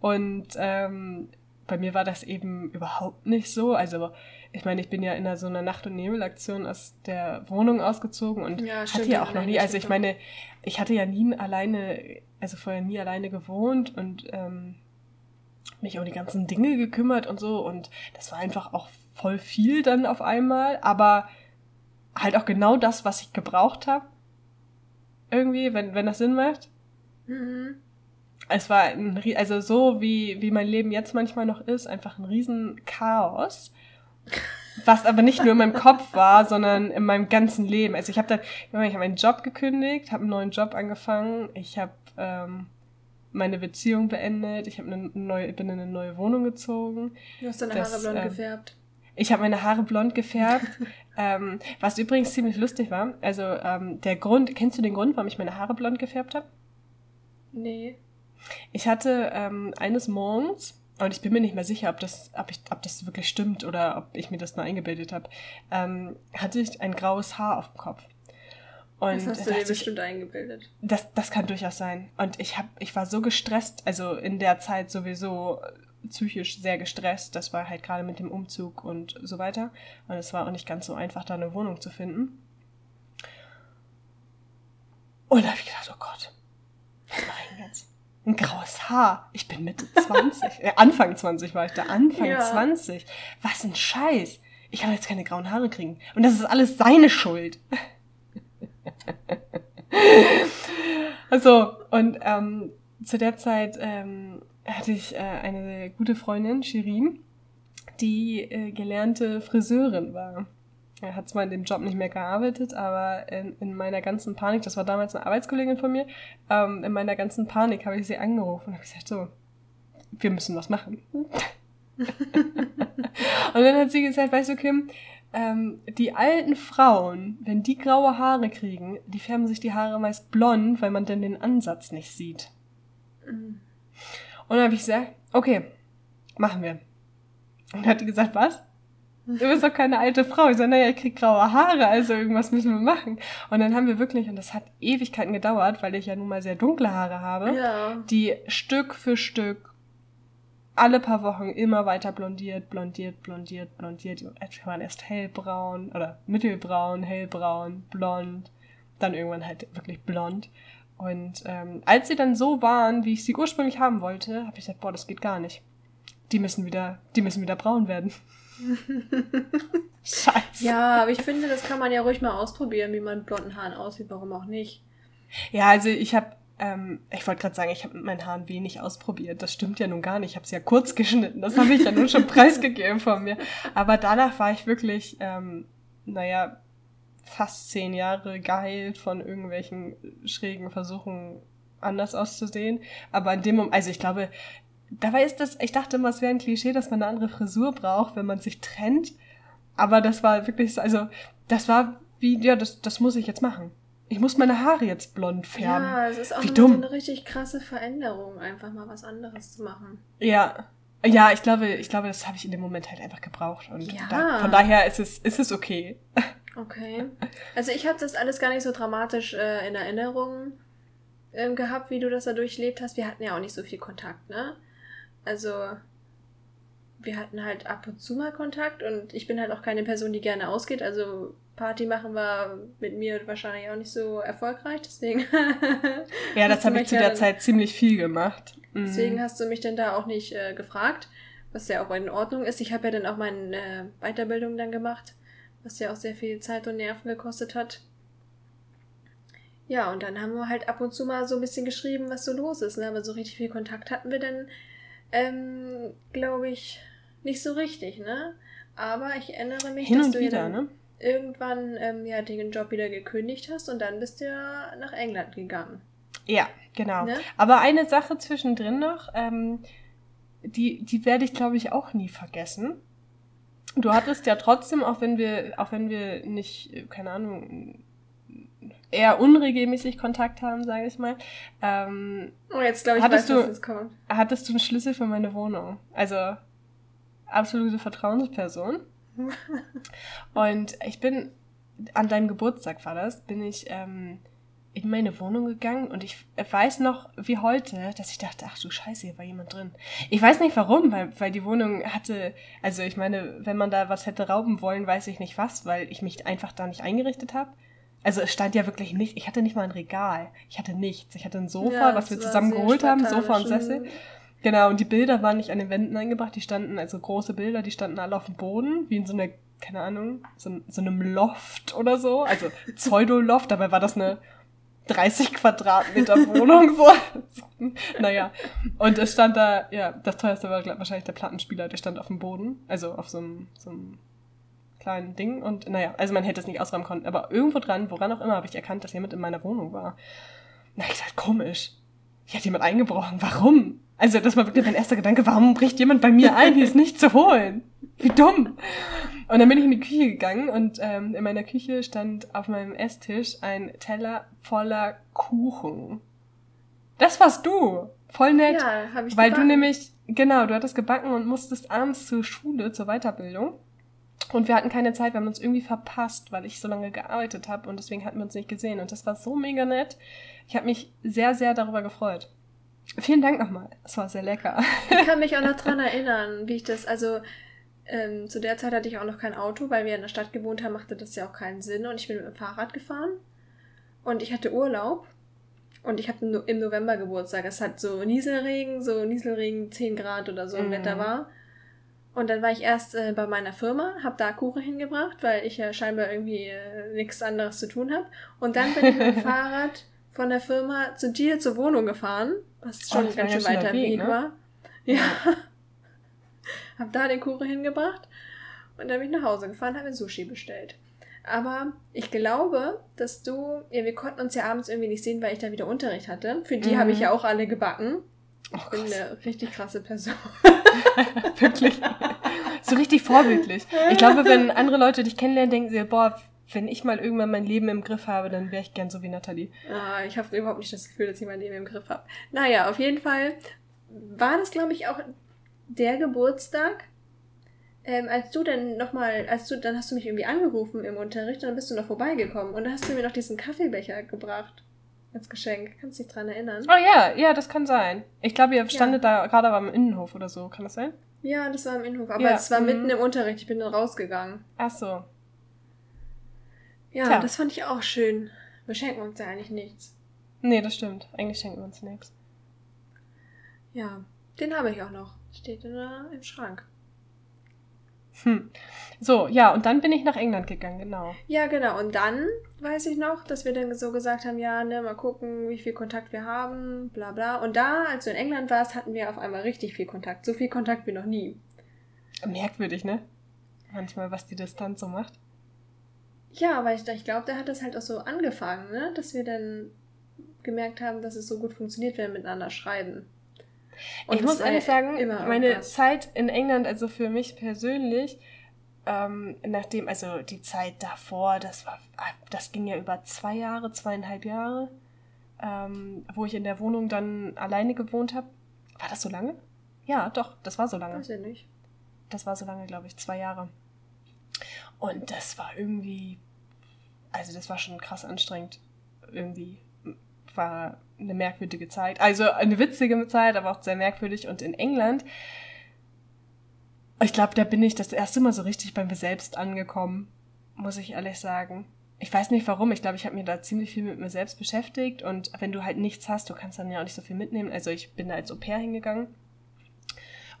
Und ähm, bei mir war das eben überhaupt nicht so. Also ich meine, ich bin ja in so einer Nacht- und Nebelaktion aus der Wohnung ausgezogen und ja, hatte ja auch noch nie, also ich meine, ich hatte ja nie alleine, also vorher nie alleine gewohnt und ähm, mich um die ganzen Dinge gekümmert und so und das war einfach auch voll viel dann auf einmal, aber halt auch genau das, was ich gebraucht habe. Irgendwie, wenn, wenn das Sinn macht. Mhm. Es war ein, also so wie, wie mein Leben jetzt manchmal noch ist, einfach ein riesen Chaos. Was aber nicht nur in meinem Kopf war, sondern in meinem ganzen Leben. Also ich habe dann, ich habe meinen Job gekündigt, habe einen neuen Job angefangen, ich habe ähm, meine Beziehung beendet, ich habe eine neue, bin in eine neue Wohnung gezogen. Du hast deine das, Haare blond äh, gefärbt. Ich habe meine Haare blond gefärbt, ähm, was übrigens ziemlich lustig war. Also ähm, der Grund, kennst du den Grund, warum ich meine Haare blond gefärbt habe? Nee. Ich hatte ähm, eines Morgens und ich bin mir nicht mehr sicher, ob das, ob, ich, ob das wirklich stimmt oder ob ich mir das nur eingebildet habe, ähm, hatte ich ein graues Haar auf dem Kopf. Und das hast du dir bestimmt ich, eingebildet. Das, das kann durchaus sein. Und ich, hab, ich war so gestresst, also in der Zeit sowieso psychisch sehr gestresst. Das war halt gerade mit dem Umzug und so weiter. Und es war auch nicht ganz so einfach, da eine Wohnung zu finden. Und da habe ich gedacht, oh Gott, was mache ich denn jetzt? Ein graues Haar. Ich bin Mitte 20. äh, Anfang 20 war ich da. Anfang ja. 20. Was ein Scheiß. Ich kann jetzt keine grauen Haare kriegen. Und das ist alles seine Schuld. also, und ähm, zu der Zeit ähm, hatte ich äh, eine gute Freundin, Shirin, die äh, gelernte Friseurin war. Er hat zwar in dem Job nicht mehr gearbeitet, aber in, in meiner ganzen Panik, das war damals eine Arbeitskollegin von mir, ähm, in meiner ganzen Panik habe ich sie angerufen und habe gesagt, so, wir müssen was machen. und dann hat sie gesagt, weißt du, Kim, ähm, die alten Frauen, wenn die graue Haare kriegen, die färben sich die Haare meist blond, weil man dann den Ansatz nicht sieht. Mhm. Und dann habe ich gesagt, okay, machen wir. Und dann hat die gesagt, was? Du bist doch keine alte Frau. Ich sage, naja, ich krieg graue Haare, also irgendwas müssen wir machen. Und dann haben wir wirklich, und das hat Ewigkeiten gedauert, weil ich ja nun mal sehr dunkle Haare habe, ja. die Stück für Stück alle paar Wochen immer weiter blondiert, blondiert, blondiert, blondiert. Die waren erst hellbraun oder mittelbraun, hellbraun, blond, dann irgendwann halt wirklich blond. Und ähm, als sie dann so waren, wie ich sie ursprünglich haben wollte, habe ich gesagt, boah, das geht gar nicht. Die müssen wieder, die müssen wieder braun werden. Scheiße. Ja, aber ich finde, das kann man ja ruhig mal ausprobieren, wie man mit blonden Haaren aussieht. Warum auch nicht? Ja, also ich habe, ähm, ich wollte gerade sagen, ich habe mit meinen Haaren wenig ausprobiert. Das stimmt ja nun gar nicht. Ich habe sie ja kurz geschnitten. Das habe ich ja nun schon preisgegeben von mir. Aber danach war ich wirklich, ähm, naja, fast zehn Jahre geheilt von irgendwelchen schrägen Versuchen, anders auszusehen. Aber in dem Moment, also ich glaube, Dabei ist das, ich dachte immer, es wäre ein Klischee, dass man eine andere Frisur braucht, wenn man sich trennt. Aber das war wirklich so, also, das war wie, ja, das, das muss ich jetzt machen. Ich muss meine Haare jetzt blond färben. Ja, es ist auch wie dumm. eine richtig krasse Veränderung, einfach mal was anderes zu machen. Ja. Ja, ich glaube, ich glaube, das habe ich in dem Moment halt einfach gebraucht. Und ja. da, von daher ist es, ist es okay. Okay. Also ich habe das alles gar nicht so dramatisch äh, in Erinnerung äh, gehabt, wie du das da durchlebt hast. Wir hatten ja auch nicht so viel Kontakt, ne? Also wir hatten halt ab und zu mal Kontakt und ich bin halt auch keine Person, die gerne ausgeht. Also Party machen war mit mir wahrscheinlich auch nicht so erfolgreich, deswegen. ja, das habe ich zu der Zeit ziemlich viel gemacht. Mhm. Deswegen hast du mich dann da auch nicht äh, gefragt, was ja auch in Ordnung ist. Ich habe ja dann auch meine äh, Weiterbildung dann gemacht, was ja auch sehr viel Zeit und Nerven gekostet hat. Ja, und dann haben wir halt ab und zu mal so ein bisschen geschrieben, was so los ist. Ne? Aber so richtig viel Kontakt hatten wir dann ähm, glaube ich, nicht so richtig, ne? Aber ich erinnere mich, Hin dass du wieder, ne? irgendwann ähm, ja den Job wieder gekündigt hast und dann bist du ja nach England gegangen. Ja, genau. Ne? Aber eine Sache zwischendrin noch, ähm, die, die werde ich, glaube ich, auch nie vergessen. Du hattest ja trotzdem, auch wenn wir, auch wenn wir nicht, keine Ahnung, eher unregelmäßig Kontakt haben, sage ich mal. Ähm, oh, jetzt glaube ich, hattest weiß, du, was jetzt kommt. Hattest du einen Schlüssel für meine Wohnung? Also absolute Vertrauensperson. und ich bin, an deinem Geburtstag war das, bin ich ähm, in meine Wohnung gegangen und ich weiß noch wie heute, dass ich dachte, ach du Scheiße, hier war jemand drin. Ich weiß nicht warum, weil, weil die Wohnung hatte, also ich meine, wenn man da was hätte rauben wollen, weiß ich nicht was, weil ich mich einfach da nicht eingerichtet habe. Also es stand ja wirklich nicht, ich hatte nicht mal ein Regal. Ich hatte nichts. Ich hatte ein Sofa, ja, was wir zusammen geholt haben, Sofa und Sessel. Genau, und die Bilder waren nicht an den Wänden eingebracht, die standen, also große Bilder, die standen alle auf dem Boden, wie in so einer, keine Ahnung, so, so einem Loft oder so. Also Pseudo-Loft, dabei war das eine 30 Quadratmeter Wohnung so. naja. Und es stand da, ja, das teuerste war wahrscheinlich der Plattenspieler, der stand auf dem Boden, also auf so einem, so einem kleinen Ding. Und naja, also man hätte es nicht ausräumen können. Aber irgendwo dran, woran auch immer, habe ich erkannt, dass jemand in meiner Wohnung war. Na, ich dachte, komisch. Hier hat jemand eingebrochen. Warum? Also das war wirklich mein erster Gedanke, warum bricht jemand bei mir ein, hier ist nicht zu holen? Wie dumm. Und dann bin ich in die Küche gegangen und ähm, in meiner Küche stand auf meinem Esstisch ein Teller voller Kuchen. Das warst du. Voll nett. Ja, hab ich Weil gebacken. du nämlich, genau, du hattest gebacken und musstest abends zur Schule, zur Weiterbildung. Und wir hatten keine Zeit, wir haben uns irgendwie verpasst, weil ich so lange gearbeitet habe und deswegen hatten wir uns nicht gesehen. Und das war so mega nett. Ich habe mich sehr, sehr darüber gefreut. Vielen Dank nochmal. Es war sehr lecker. Ich kann mich auch noch dran erinnern, wie ich das, also ähm, zu der Zeit hatte ich auch noch kein Auto, weil wir in der Stadt gewohnt haben, machte das ja auch keinen Sinn. Und ich bin mit dem Fahrrad gefahren und ich hatte Urlaub Und ich habe im November Geburtstag. Es hat so Nieselregen, so Nieselregen 10 Grad oder so im Mhm. Wetter war. Und dann war ich erst äh, bei meiner Firma, habe da Kuchen hingebracht, weil ich ja scheinbar irgendwie äh, nichts anderes zu tun habe. Und dann bin ich mit dem Fahrrad von der Firma zu dir zur Wohnung gefahren, was Oh, schon war ganz schön weiter Weg, Weg, ne? war. Ja. hab da den Kuchen hingebracht und dann bin ich nach Hause gefahren, habe mir Sushi bestellt. Aber ich glaube, dass du, ja, wir konnten uns ja abends irgendwie nicht sehen, weil ich da wieder Unterricht hatte. Für die Mhm. habe ich ja auch alle gebacken. Oh Ich bin Gott, eine richtig krasse Person. wirklich. So richtig vorbildlich. Ich glaube, wenn andere Leute dich kennenlernen, denken sie, boah, wenn ich mal irgendwann mein Leben im Griff habe, dann wäre ich gern so wie Nathalie. Ah, ich habe überhaupt nicht das Gefühl, dass ich mein Leben im Griff habe. Naja, auf jeden Fall war das, glaube ich, auch der Geburtstag, ähm, als du dann nochmal, als du, dann hast du mich irgendwie angerufen im Unterricht und dann bist du noch vorbeigekommen und dann hast du mir noch diesen Kaffeebecher gebracht als Geschenk. Kannst du dich dran erinnern? Oh ja, ja, das kann sein. Ich glaube, ihr standet da gerade aber im Innenhof oder so. Kann das sein? Ja, das war im Innenhof, aber Ja, es war mhm. mitten im Unterricht. Ich bin dann rausgegangen. Ach so. Ja, Tja. das fand ich auch schön. Wir schenken uns ja eigentlich nichts. Nee, das stimmt. Eigentlich schenken wir uns nichts. Ja, den habe ich auch noch. Steht in der, im Schrank. Hm. So, ja, und dann bin ich nach England gegangen, genau. Ja, genau. Und dann weiß ich noch, dass wir dann so gesagt haben, ja, ne, mal gucken, wie viel Kontakt wir haben, bla bla. Und da, als du in England warst, hatten wir auf einmal richtig viel Kontakt. So viel Kontakt wie noch nie. Merkwürdig, ne? Manchmal, was die Distanz so macht. Ja, weil ich, ich glaube, da hat das halt auch so angefangen, ne? Dass wir dann gemerkt haben, dass es so gut funktioniert, wenn wir miteinander schreiben. Ich es muss war ehrlich sagen, immer meine irgendwas. Zeit in England, also für mich persönlich, ähm, nachdem, also die Zeit davor, das war, das ging ja über zwei Jahre, zweieinhalb Jahre, ähm, wo ich in der Wohnung dann alleine gewohnt habe. War das so lange? Ja, doch, das war so lange. Weiß ich nicht. Das war so lange, glaube ich, zwei Jahre. Und das war irgendwie, also das war schon krass anstrengend. Irgendwie war eine merkwürdige Zeit. Also eine witzige Zeit, aber auch sehr merkwürdig. Und in England, ich glaube, da bin ich das erste Mal so richtig bei mir selbst angekommen, muss ich ehrlich sagen. Ich weiß nicht warum. Ich glaube, ich habe mir da ziemlich viel mit mir selbst beschäftigt. Und wenn du halt nichts hast, du kannst dann ja auch nicht so viel mitnehmen. Also ich bin da als Au pair hingegangen.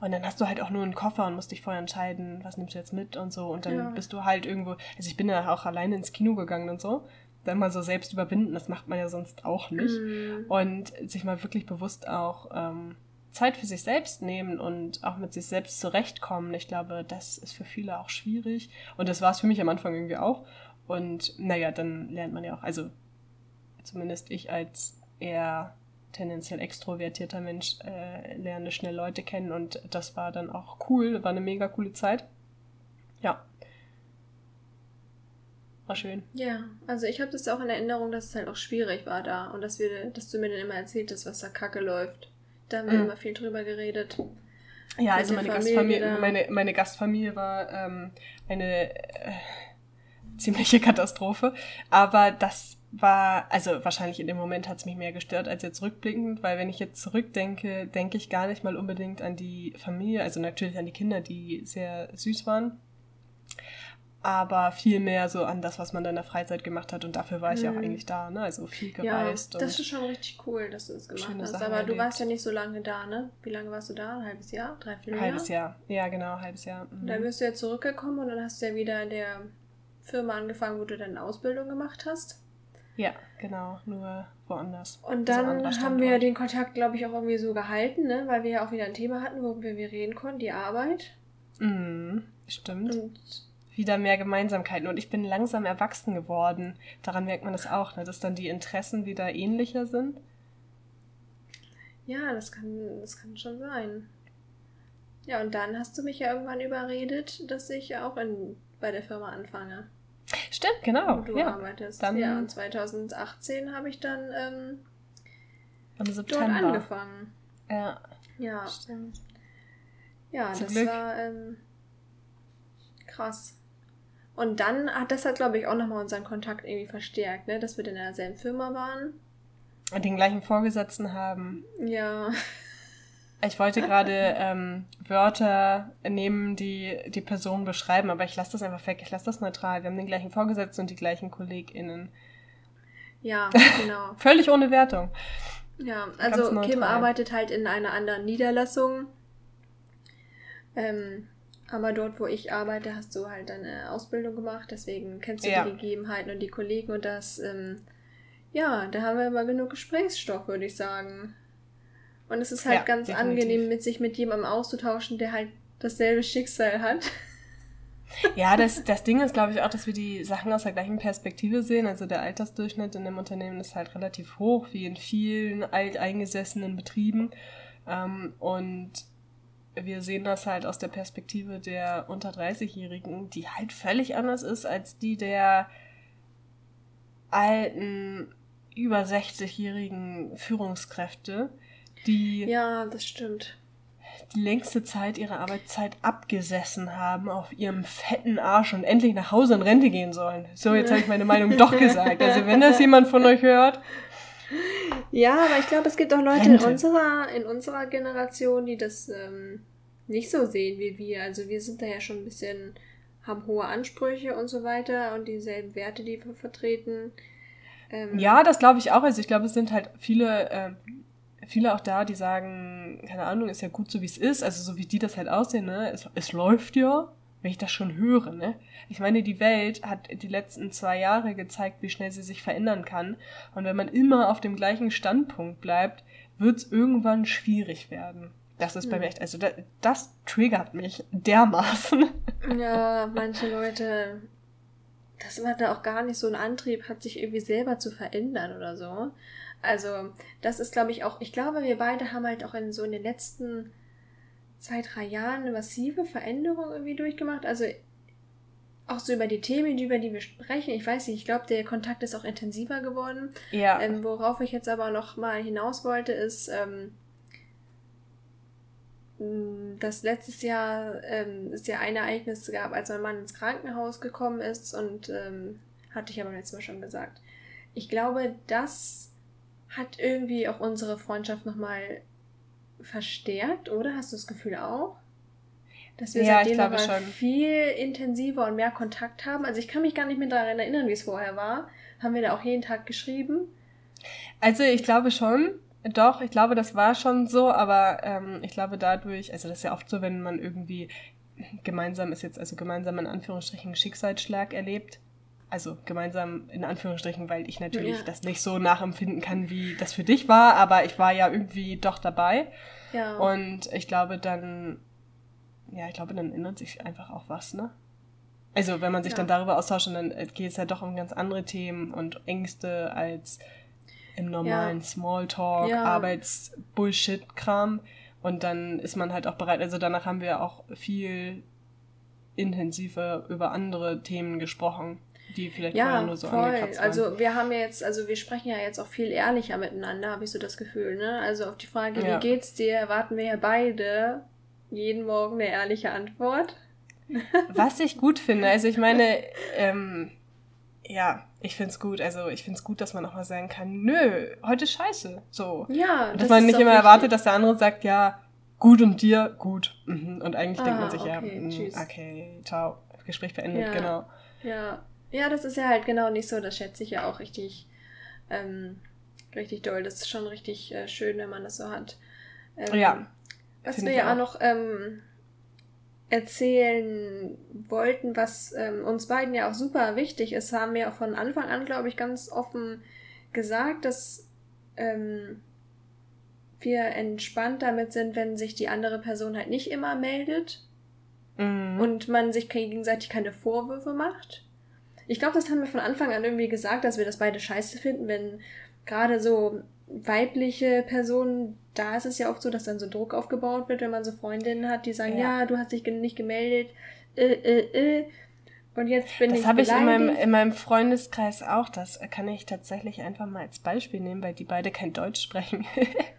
Und dann hast du halt auch nur einen Koffer und musst dich vorher entscheiden, was nimmst du jetzt mit und so. Und dann Ja. bist du halt irgendwo. Also ich bin da auch alleine ins Kino gegangen und so. Dann mal so selbst überwinden, das macht man ja sonst auch nicht. Mm. Und sich mal wirklich bewusst auch ähm, Zeit für sich selbst nehmen und auch mit sich selbst zurechtkommen. Ich glaube, das ist für viele auch schwierig. Und das war es für mich am Anfang irgendwie auch. Und naja, dann lernt man ja auch, also zumindest ich als eher tendenziell extrovertierter Mensch äh, lerne schnell Leute kennen und das war dann auch cool, war eine mega coole Zeit. Ja. War schön. Ja, also ich habe das auch in Erinnerung, dass es halt auch schwierig war da und dass wir, dass du mir dann immer erzählt hast, was da kacke läuft. Da haben wir Mhm. immer viel drüber geredet. Ja, also meine Familie Gastfamilie, meine, meine Gastfamilie war ähm, eine äh, ziemliche Katastrophe. Aber das war, also wahrscheinlich in dem Moment hat es mich mehr gestört als jetzt rückblickend, weil wenn ich jetzt zurückdenke, denke ich gar nicht mal unbedingt an die Familie, also natürlich an die Kinder, die sehr süß waren. Aber viel mehr so an das, was man dann in der Freizeit gemacht hat. Und dafür war ich ja auch Mhm. eigentlich da, ne? Also viel Ja, gereist. das und ist schon richtig cool, dass du das gemacht hast. Sachen Aber du erlebt. warst ja nicht so lange da, ne? Wie lange warst du da? Ein halbes Jahr? Dreiviertel Jahr? halbes Jahr. Ja, genau, halbes Jahr. Mhm. Dann bist du ja zurückgekommen und dann hast du ja wieder in der Firma angefangen, wo du deine Ausbildung gemacht hast. Ja, genau, nur woanders. Und Also dann anderer haben wir den Kontakt, glaube ich, auch irgendwie so gehalten, ne? Weil wir ja auch wieder ein Thema hatten, worüber wir reden konnten, die Arbeit. Mhm, stimmt. Und Wieder mehr Gemeinsamkeiten. Und ich bin langsam erwachsen geworden. Daran merkt man das auch, ne? dass dann die Interessen wieder ähnlicher sind. ja, das kann, das kann schon sein. Ja, und dann hast du mich ja irgendwann überredet, dass ich auch in, bei der Firma anfange. Stimmt, genau. wo du Ja, arbeitest. dann- ja, und 2018 habe ich dann ähm, im dort September. angefangen. Ja, Ja, stimmt. ja, Zum das Glück. war ähm, krass. Und dann hat das hat, glaube ich, auch nochmal unseren Kontakt irgendwie verstärkt, ne? dass wir in derselben Firma waren. Und den gleichen Vorgesetzten haben. Ja, Ich wollte gerade ähm, Wörter nehmen, die die Person beschreiben, aber ich lasse das einfach weg. Ich lasse das neutral. Wir haben den gleichen Vorgesetzten und die gleichen KollegInnen. Ja, genau. Völlig ohne Wertung. Ja, also Kim arbeitet halt in einer anderen Niederlassung. Ähm, aber dort, wo ich arbeite, hast du halt deine Ausbildung gemacht, deswegen kennst du ja. die Gegebenheiten und die Kollegen und das, ähm, ja, da haben wir immer genug Gesprächsstoff, würde ich sagen. Und es ist halt ja, ganz definitiv. angenehm, mit sich mit jemandem auszutauschen, der halt dasselbe Schicksal hat. Ja, das, das Ding ist, glaube ich, auch, dass wir die Sachen aus der gleichen Perspektive sehen. Also der Altersdurchschnitt in dem Unternehmen ist halt relativ hoch, wie in vielen alteingesessenen Betrieben. Ähm, und wir sehen das halt aus der Perspektive der unter 30-Jährigen, die halt völlig anders ist als die der alten, über 60-jährigen Führungskräfte, die. Ja, das stimmt die längste Zeit ihrer Arbeitszeit abgesessen haben auf ihrem fetten Arsch und endlich nach Hause in Rente gehen sollen. So, jetzt habe ich meine Meinung doch gesagt. Also wenn das jemand von euch hört. Ja, aber ich glaube, es gibt auch Leute in unserer, in unserer Generation, die das ähm, nicht so sehen wie wir. Also wir sind da ja schon ein bisschen, haben hohe Ansprüche und so weiter und dieselben Werte, die wir vertreten. Ähm, ja, das glaube ich auch. Also ich glaube, es sind halt viele äh, viele auch da, die sagen, keine Ahnung, ist ja gut so wie es ist, also so wie die das halt aussehen, ne? Es, es läuft ja, wenn ich das schon höre, ne? Ich meine, die Welt hat die letzten zwei Jahre gezeigt, wie schnell sie sich verändern kann. Und wenn man immer auf dem gleichen Standpunkt bleibt, wird es irgendwann schwierig werden. Das ist bei mir hm. echt, also das, das triggert mich dermaßen. Ja, manche Leute, das war da auch gar nicht so ein Antrieb, hat sich irgendwie selber zu verändern oder so. Also, das ist, glaube ich, auch, ich glaube, wir beide haben halt auch in so in den letzten zwei, drei Jahren eine massive Veränderung irgendwie durchgemacht. Also, auch so über die Themen, über die wir sprechen. Ich weiß nicht, ich glaube, der Kontakt ist auch intensiver geworden. Ja. Ähm, worauf ich jetzt aber noch mal hinaus wollte, ist, ähm, dass letztes Jahr ähm, es ja ein Ereignis gab, als mein Mann ins Krankenhaus gekommen ist und ähm, hatte ich aber letztes Mal schon gesagt. Ich glaube, das hat irgendwie auch unsere Freundschaft nochmal verstärkt, oder? Hast du das Gefühl auch? Dass wir ja, seitdem aber schon. viel intensiver und mehr Kontakt haben. Also ich kann mich gar nicht mehr daran erinnern, wie es vorher war. Haben wir da auch jeden Tag geschrieben? Also ich glaube schon. Doch, ich glaube, das war schon so, aber ähm, ich glaube dadurch, also das ist ja oft so, wenn man irgendwie gemeinsam ist jetzt, also gemeinsam in Anführungsstrichen Schicksalsschlag erlebt, also gemeinsam in Anführungsstrichen, weil ich natürlich ja. das nicht so nachempfinden kann, wie das für dich war, aber ich war ja irgendwie doch dabei. Ja. Und ich glaube dann, ja, ich glaube, dann ändert sich einfach auch was, ne? Also wenn man sich ja. dann darüber austauscht, dann geht es ja doch um ganz andere Themen und Ängste als im normalen. Smalltalk. Arbeits-Bullshit-Kram. Und dann ist man halt auch bereit. Also danach haben wir auch viel intensiver über andere Themen gesprochen die vielleicht ja, nur so voll. Also wir haben ja jetzt, also wir sprechen ja jetzt auch viel ehrlicher miteinander, habe ich so das Gefühl, ne? Also auf die Frage, ja. wie geht's dir, erwarten wir ja beide jeden Morgen eine ehrliche Antwort. Was ich gut finde, also ich meine, ähm, ja, ich finde es gut. Also ich finde es gut, dass man auch mal sagen kann, nö, heute ist scheiße. So. Ja. Und dass man nicht immer wichtig. erwartet, dass der andere sagt, ja, gut und dir, gut. Mhm. Und eigentlich ah, denkt man ah, sich, okay, ja, mh, okay, ciao, Gespräch beendet, ja. genau. Ja, ja, das ist ja halt genau nicht so. Das schätze ich ja auch richtig, ähm, richtig doll. Das ist schon richtig äh, schön, wenn man das so hat. Ähm, ja. Was wir ja auch noch ähm, erzählen wollten, was ähm, uns beiden ja auch super wichtig ist, haben wir auch von Anfang an, glaube ich, ganz offen gesagt, dass ähm, wir entspannt damit sind, wenn sich die andere Person halt nicht immer meldet mhm. und man sich gegenseitig keine Vorwürfe macht. Ich glaube, das haben wir von Anfang an irgendwie gesagt, dass wir das beide scheiße finden, wenn gerade so weibliche Personen, da ist es ja oft so, dass dann so Druck aufgebaut wird, wenn man so Freundinnen hat, die sagen, ja, ja du hast dich nicht gemeldet, äh, äh, äh. Und jetzt bin das ich. Das habe ich in meinem, in meinem Freundeskreis auch. Das kann ich tatsächlich einfach mal als Beispiel nehmen, weil die beide kein Deutsch sprechen.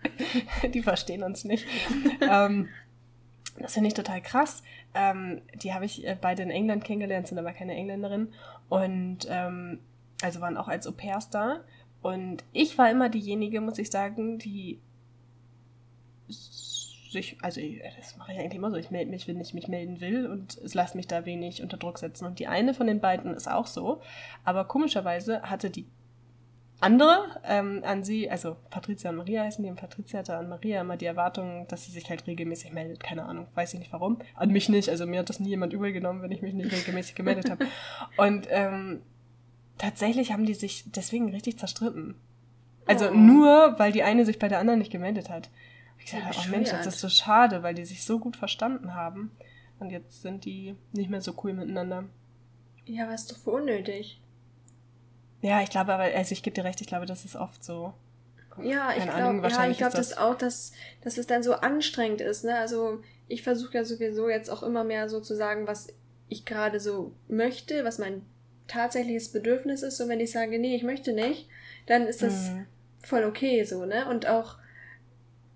die verstehen uns nicht. ähm, das finde ich total krass. Ähm, die habe ich äh, beide in England kennengelernt, sind aber keine Engländerin. Und ähm, also waren auch als Au pairs da. Und ich war immer diejenige, muss ich sagen, die sich, also das mache ich eigentlich immer so, ich melde mich, wenn ich mich melden will und es lässt mich da wenig unter Druck setzen. Und die eine von den beiden ist auch so, aber komischerweise hatte die andere ähm, an sie, also Patricia und Maria heißen die, und Patricia hatte an Maria immer die Erwartung, dass sie sich halt regelmäßig meldet. Keine Ahnung, weiß ich nicht warum. An mich nicht, also mir hat das nie jemand übel genommen, wenn ich mich nicht regelmäßig gemeldet habe. Und ähm, tatsächlich haben die sich deswegen richtig zerstritten. Also oh. nur, weil die eine sich bei der anderen nicht gemeldet hat. Ich gesagt, oh Mensch, das ist so schade, weil die sich so gut verstanden haben. Und jetzt sind die nicht mehr so cool miteinander. Ja, ist doch für unnötig. Ja, ich glaube aber, also ich gebe dir recht, ich glaube, das ist oft so. Ja, ich glaube, ja, ich glaube das, das auch, dass, dass es dann so anstrengend ist. Ne? Also ich versuche ja sowieso jetzt auch immer mehr so zu sagen, was ich gerade so möchte, was mein tatsächliches Bedürfnis ist. Und wenn ich sage, nee, ich möchte nicht, dann ist das mhm. voll okay so, ne? Und auch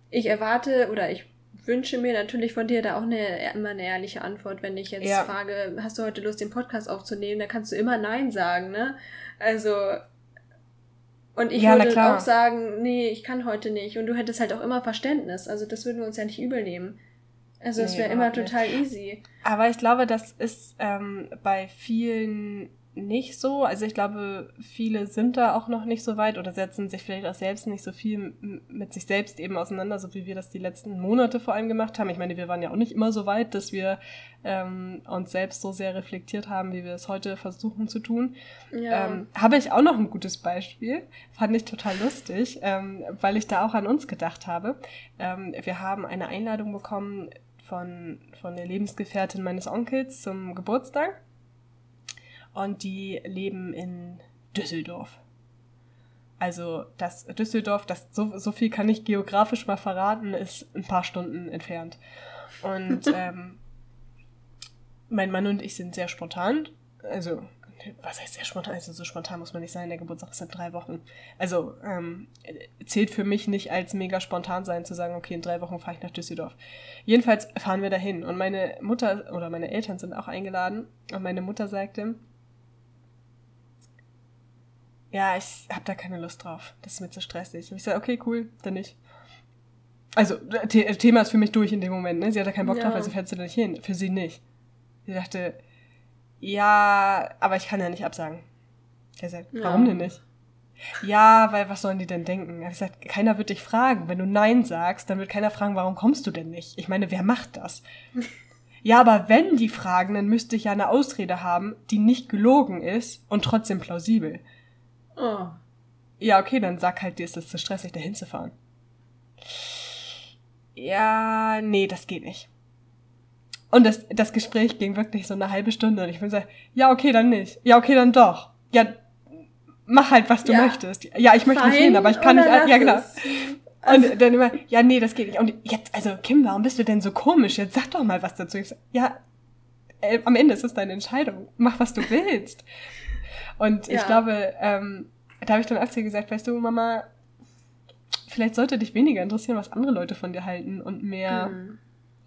ich erwarte oder ich wünsche mir natürlich von dir da auch eine, immer eine ehrliche Antwort. Wenn ich jetzt ja. frage, hast du heute Lust, den Podcast aufzunehmen, dann kannst du immer Nein sagen, ne? Also, und ich ja, würde auch sagen, nee, ich kann heute nicht. Und du hättest halt auch immer Verständnis. Also, das würden wir uns ja nicht übel nehmen. Also, es nee, wäre immer total easy. Aber ich glaube, das ist ähm, bei vielen nicht so. Also ich glaube, viele sind da auch noch nicht so weit oder setzen sich vielleicht auch selbst nicht so viel mit sich selbst eben auseinander, so wie wir das die letzten Monate vor allem gemacht haben. Ich meine, wir waren ja auch nicht immer so weit, dass wir ähm, uns selbst so sehr reflektiert haben, wie wir es heute versuchen zu tun. Ja. Ähm, habe ich auch noch ein gutes Beispiel. Fand ich total lustig, ähm, weil ich da auch an uns gedacht habe. Ähm, wir haben eine Einladung bekommen von, von der Lebensgefährtin meines Onkels zum Geburtstag und die leben in Düsseldorf. Also das Düsseldorf, das so, so viel kann ich geografisch mal verraten, ist ein paar Stunden entfernt. Und ähm, mein Mann und ich sind sehr spontan. Also, was heißt sehr spontan? Also so spontan muss man nicht sein, der Geburtstag ist in drei Wochen. Also ähm, zählt für mich nicht als mega spontan sein, zu sagen, okay, in drei Wochen fahre ich nach Düsseldorf. Jedenfalls fahren wir dahin. Und meine Mutter oder meine Eltern sind auch eingeladen. Und meine Mutter sagte, ja, ich habe da keine Lust drauf. Das ist mir zu stressig. Und ich sage, okay, cool, dann nicht. Also, The Thema ist für mich durch in dem Moment, ne? Sie hat da keinen Bock ja. drauf, also fährt sie da nicht hin. Für sie nicht. Sie dachte, ja, aber ich kann ja nicht absagen. Er sagt, ja. warum denn nicht? Ja, weil was sollen die denn denken? Er gesagt, keiner wird dich fragen. Wenn du Nein sagst, dann wird keiner fragen, warum kommst du denn nicht? Ich meine, wer macht das? ja, aber wenn die fragen, dann müsste ich ja eine Ausrede haben, die nicht gelogen ist und trotzdem plausibel. Oh. Ja, okay, dann sag halt, dir ist es zu stressig, da hinzufahren. Ja, nee, das geht nicht. Und das, das Gespräch ging wirklich so eine halbe Stunde und ich bin so, ja, okay, dann nicht. Ja, okay, dann doch. Ja, mach halt, was du ja. möchtest. Ja, ich möchte Fein, nicht hin, aber ich kann nicht. Ja, genau. Also, und dann immer, ja, nee, das geht nicht. Und jetzt, also Kim, warum bist du denn so komisch? Jetzt sag doch mal was dazu. Ich sag, ja, äh, am Ende ist es deine Entscheidung. Mach, was du willst. Und ja. ich glaube, ähm, da habe ich dann öfter gesagt, weißt du, Mama, vielleicht sollte dich weniger interessieren, was andere Leute von dir halten und mehr, mhm.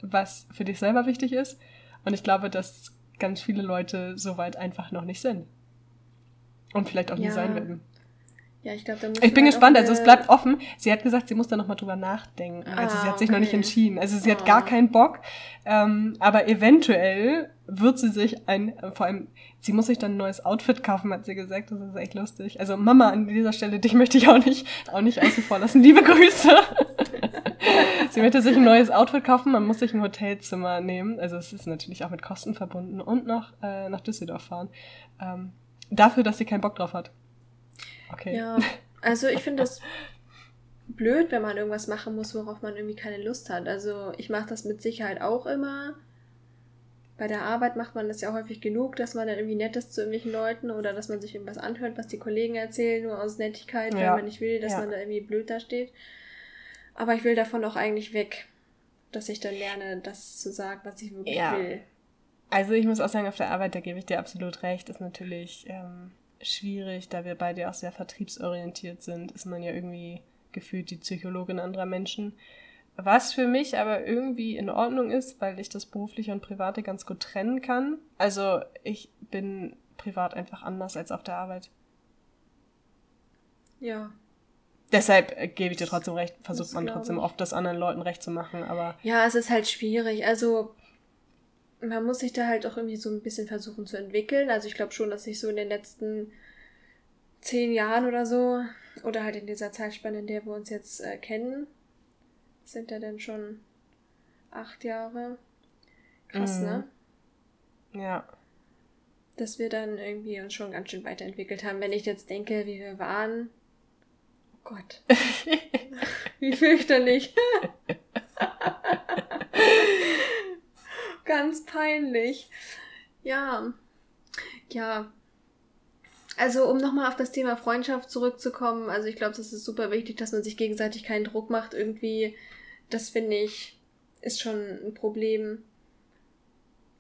was für dich selber wichtig ist. Und ich glaube, dass ganz viele Leute so weit einfach noch nicht sind. Und vielleicht auch ja. nie sein werden. Ja, ich glaube, da muss Ich bin halt gespannt, also es bleibt offen. Sie hat gesagt, sie muss da nochmal drüber nachdenken. Ah, also sie hat sich okay. noch nicht entschieden. Also sie oh. hat gar keinen Bock. Ähm, aber eventuell wird sie sich ein, vor allem, sie muss sich dann ein neues Outfit kaufen, hat sie gesagt. Das ist echt lustig. Also Mama, an dieser Stelle, dich möchte ich auch nicht, auch nicht außen vor lassen. Liebe Grüße. sie möchte sich ein neues Outfit kaufen, man muss sich ein Hotelzimmer nehmen. Also es ist natürlich auch mit Kosten verbunden und noch äh, nach Düsseldorf fahren. Ähm, dafür, dass sie keinen Bock drauf hat. Okay. Ja, also ich finde das blöd, wenn man irgendwas machen muss, worauf man irgendwie keine Lust hat. Also ich mache das mit Sicherheit auch immer. Bei der Arbeit macht man das ja häufig genug, dass man dann irgendwie nett ist zu irgendwelchen Leuten oder dass man sich irgendwas anhört, was die Kollegen erzählen, nur aus Nettigkeit, ja. weil man nicht will, dass ja. man da irgendwie blöd da steht. Aber ich will davon auch eigentlich weg, dass ich dann lerne, das zu sagen, was ich wirklich ja. will. Also ich muss auch sagen, auf der Arbeit, da gebe ich dir absolut recht, ist natürlich ähm, schwierig, da wir beide auch sehr vertriebsorientiert sind, ist man ja irgendwie gefühlt die Psychologin anderer Menschen. Was für mich aber irgendwie in Ordnung ist, weil ich das berufliche und private ganz gut trennen kann. Also ich bin privat einfach anders als auf der Arbeit. Ja. Deshalb gebe ich dir trotzdem recht, versucht man trotzdem oft das anderen Leuten recht zu machen, aber. Ja, es ist halt schwierig. Also man muss sich da halt auch irgendwie so ein bisschen versuchen zu entwickeln. Also ich glaube schon, dass ich so in den letzten zehn Jahren oder so oder halt in dieser Zeitspanne, in der wir uns jetzt äh, kennen, sind ja dann schon acht Jahre. Krass, mhm. ne? Ja. Dass wir dann irgendwie uns schon ganz schön weiterentwickelt haben. Wenn ich jetzt denke, wie wir waren. Oh Gott. wie fürchterlich. ganz peinlich. Ja. Ja. Also, um nochmal auf das Thema Freundschaft zurückzukommen, also ich glaube, das ist super wichtig, dass man sich gegenseitig keinen Druck macht. Irgendwie, das finde ich, ist schon ein Problem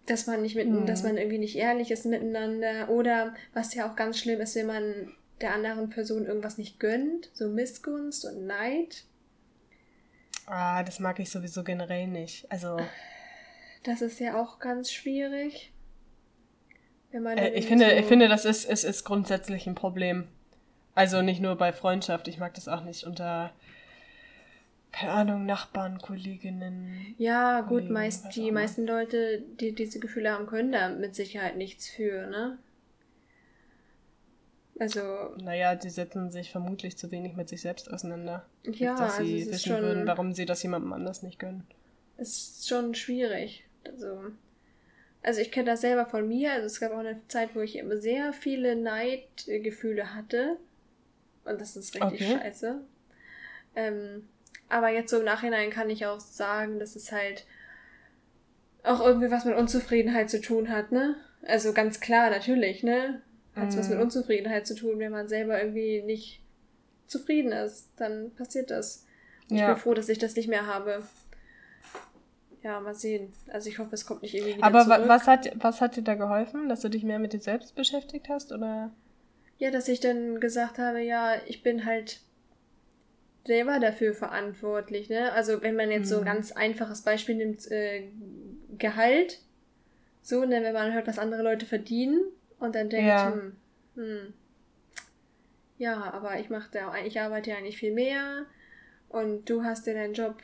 dass man nicht mit, mhm. dass man irgendwie nicht ehrlich ist miteinander oder was ja auch ganz schlimm ist, wenn man der anderen Person irgendwas nicht gönnt, so Missgunst und Neid. Ah, das mag ich sowieso generell nicht. Also das ist ja auch ganz schwierig. Wenn man äh, ich finde, so ich finde, das ist, es ist grundsätzlich ein Problem. Also nicht nur bei Freundschaft. Ich mag das auch nicht unter keine Ahnung, Nachbarn, Kolleginnen. Ja, Kollegen, gut, meist die meisten Leute, die diese Gefühle haben, können da mit Sicherheit nichts für, ne? Also. Naja, die setzen sich vermutlich zu wenig mit sich selbst auseinander. Ja, dass sie also wissen schon, würden, warum sie das jemandem anders nicht gönnen. Es ist schon schwierig. Also. Also ich kenne das selber von mir. Also es gab auch eine Zeit, wo ich sehr viele Neidgefühle hatte. Und das ist richtig okay. scheiße. Ähm, aber jetzt so im Nachhinein kann ich auch sagen, dass es halt auch irgendwie was mit Unzufriedenheit zu tun hat, ne? Also ganz klar, natürlich, ne? Hat mm. was mit mhm. Unzufriedenheit zu tun, wenn man selber irgendwie nicht zufrieden ist, dann passiert das. Ja. Ich bin froh, dass ich das nicht mehr habe. Ja, mal sehen. Also ich hoffe, es kommt nicht irgendwie wieder Aber zurück. was hat, was hat dir da geholfen? Dass du dich mehr mit dir selbst beschäftigt hast, oder? Ja, dass ich dann gesagt habe, ja, ich bin halt selber dafür verantwortlich. Ne? Also wenn man jetzt so ein mhm. ganz einfaches Beispiel nimmt, äh, Gehalt, so, ne, wenn man hört, was andere Leute verdienen und dann denkt, ja. hm, hm, ja, aber ich mache da, ich arbeite ja eigentlich viel mehr und du hast dir deinen Job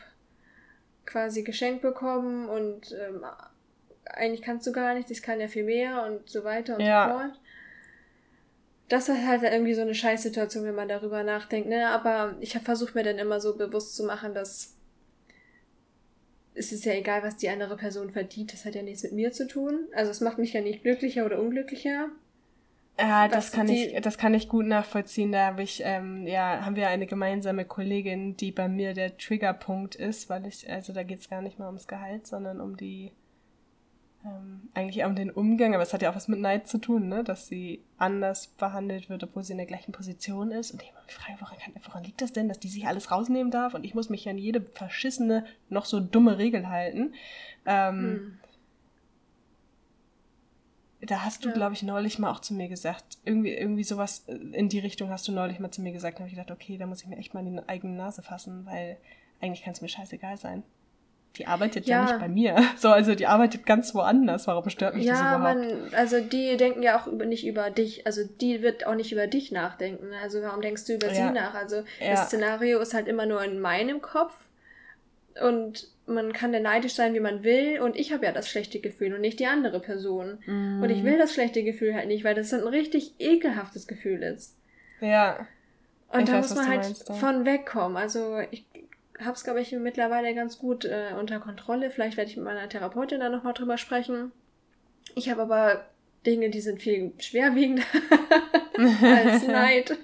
quasi geschenkt bekommen und ähm, eigentlich kannst du gar nichts, ich kann ja viel mehr und so weiter und ja. so fort das ist halt irgendwie so eine Scheißsituation, wenn man darüber nachdenkt, ne? Aber ich habe versucht mir dann immer so bewusst zu machen, dass es ist ja egal, was die andere Person verdient, das hat ja nichts mit mir zu tun. Also es macht mich ja nicht glücklicher oder unglücklicher. Ja, das kann ich, das kann ich gut nachvollziehen. Da habe ich, ähm, ja, haben wir eine gemeinsame Kollegin, die bei mir der Triggerpunkt ist, weil ich, also da geht es gar nicht mal ums Gehalt, sondern um die ähm, eigentlich auch um den Umgang, aber es hat ja auch was mit Neid zu tun, ne? dass sie anders behandelt wird, obwohl sie in der gleichen Position ist. Und ich mich frage, woran, kann, woran liegt das denn, dass die sich alles rausnehmen darf und ich muss mich an jede verschissene, noch so dumme Regel halten. Ähm, hm. Da hast du, ja. glaube ich, neulich mal auch zu mir gesagt, irgendwie, irgendwie sowas in die Richtung hast du neulich mal zu mir gesagt. Da habe ich gedacht, okay, da muss ich mir echt mal in die eigene Nase fassen, weil eigentlich kann es mir scheißegal sein die arbeitet ja. ja. nicht bei mir. So, also die arbeitet ganz woanders. Warum stört mich ja, das überhaupt? Man, also die denken ja auch über, nicht über dich. Also die wird auch nicht über dich nachdenken. Also warum denkst du über ja. sie nach? Also ja. das Szenario ist halt immer nur in meinem Kopf. Und man kann da neidisch sein, wie man will. Und ich habe ja das schlechte Gefühl und nicht die andere Person. Mm. Und ich will das schlechte Gefühl halt nicht, weil das halt ein richtig ekelhaftes Gefühl ist. Ja. Und ich da weiß, muss man halt meinst, von wegkommen. Also ich habe es, glaube ich, mittlerweile ganz gut äh, unter Kontrolle. Vielleicht werde ich mit meiner Therapeutin da nochmal drüber sprechen. Ich habe aber Dinge, die sind viel schwerwiegender als Neid.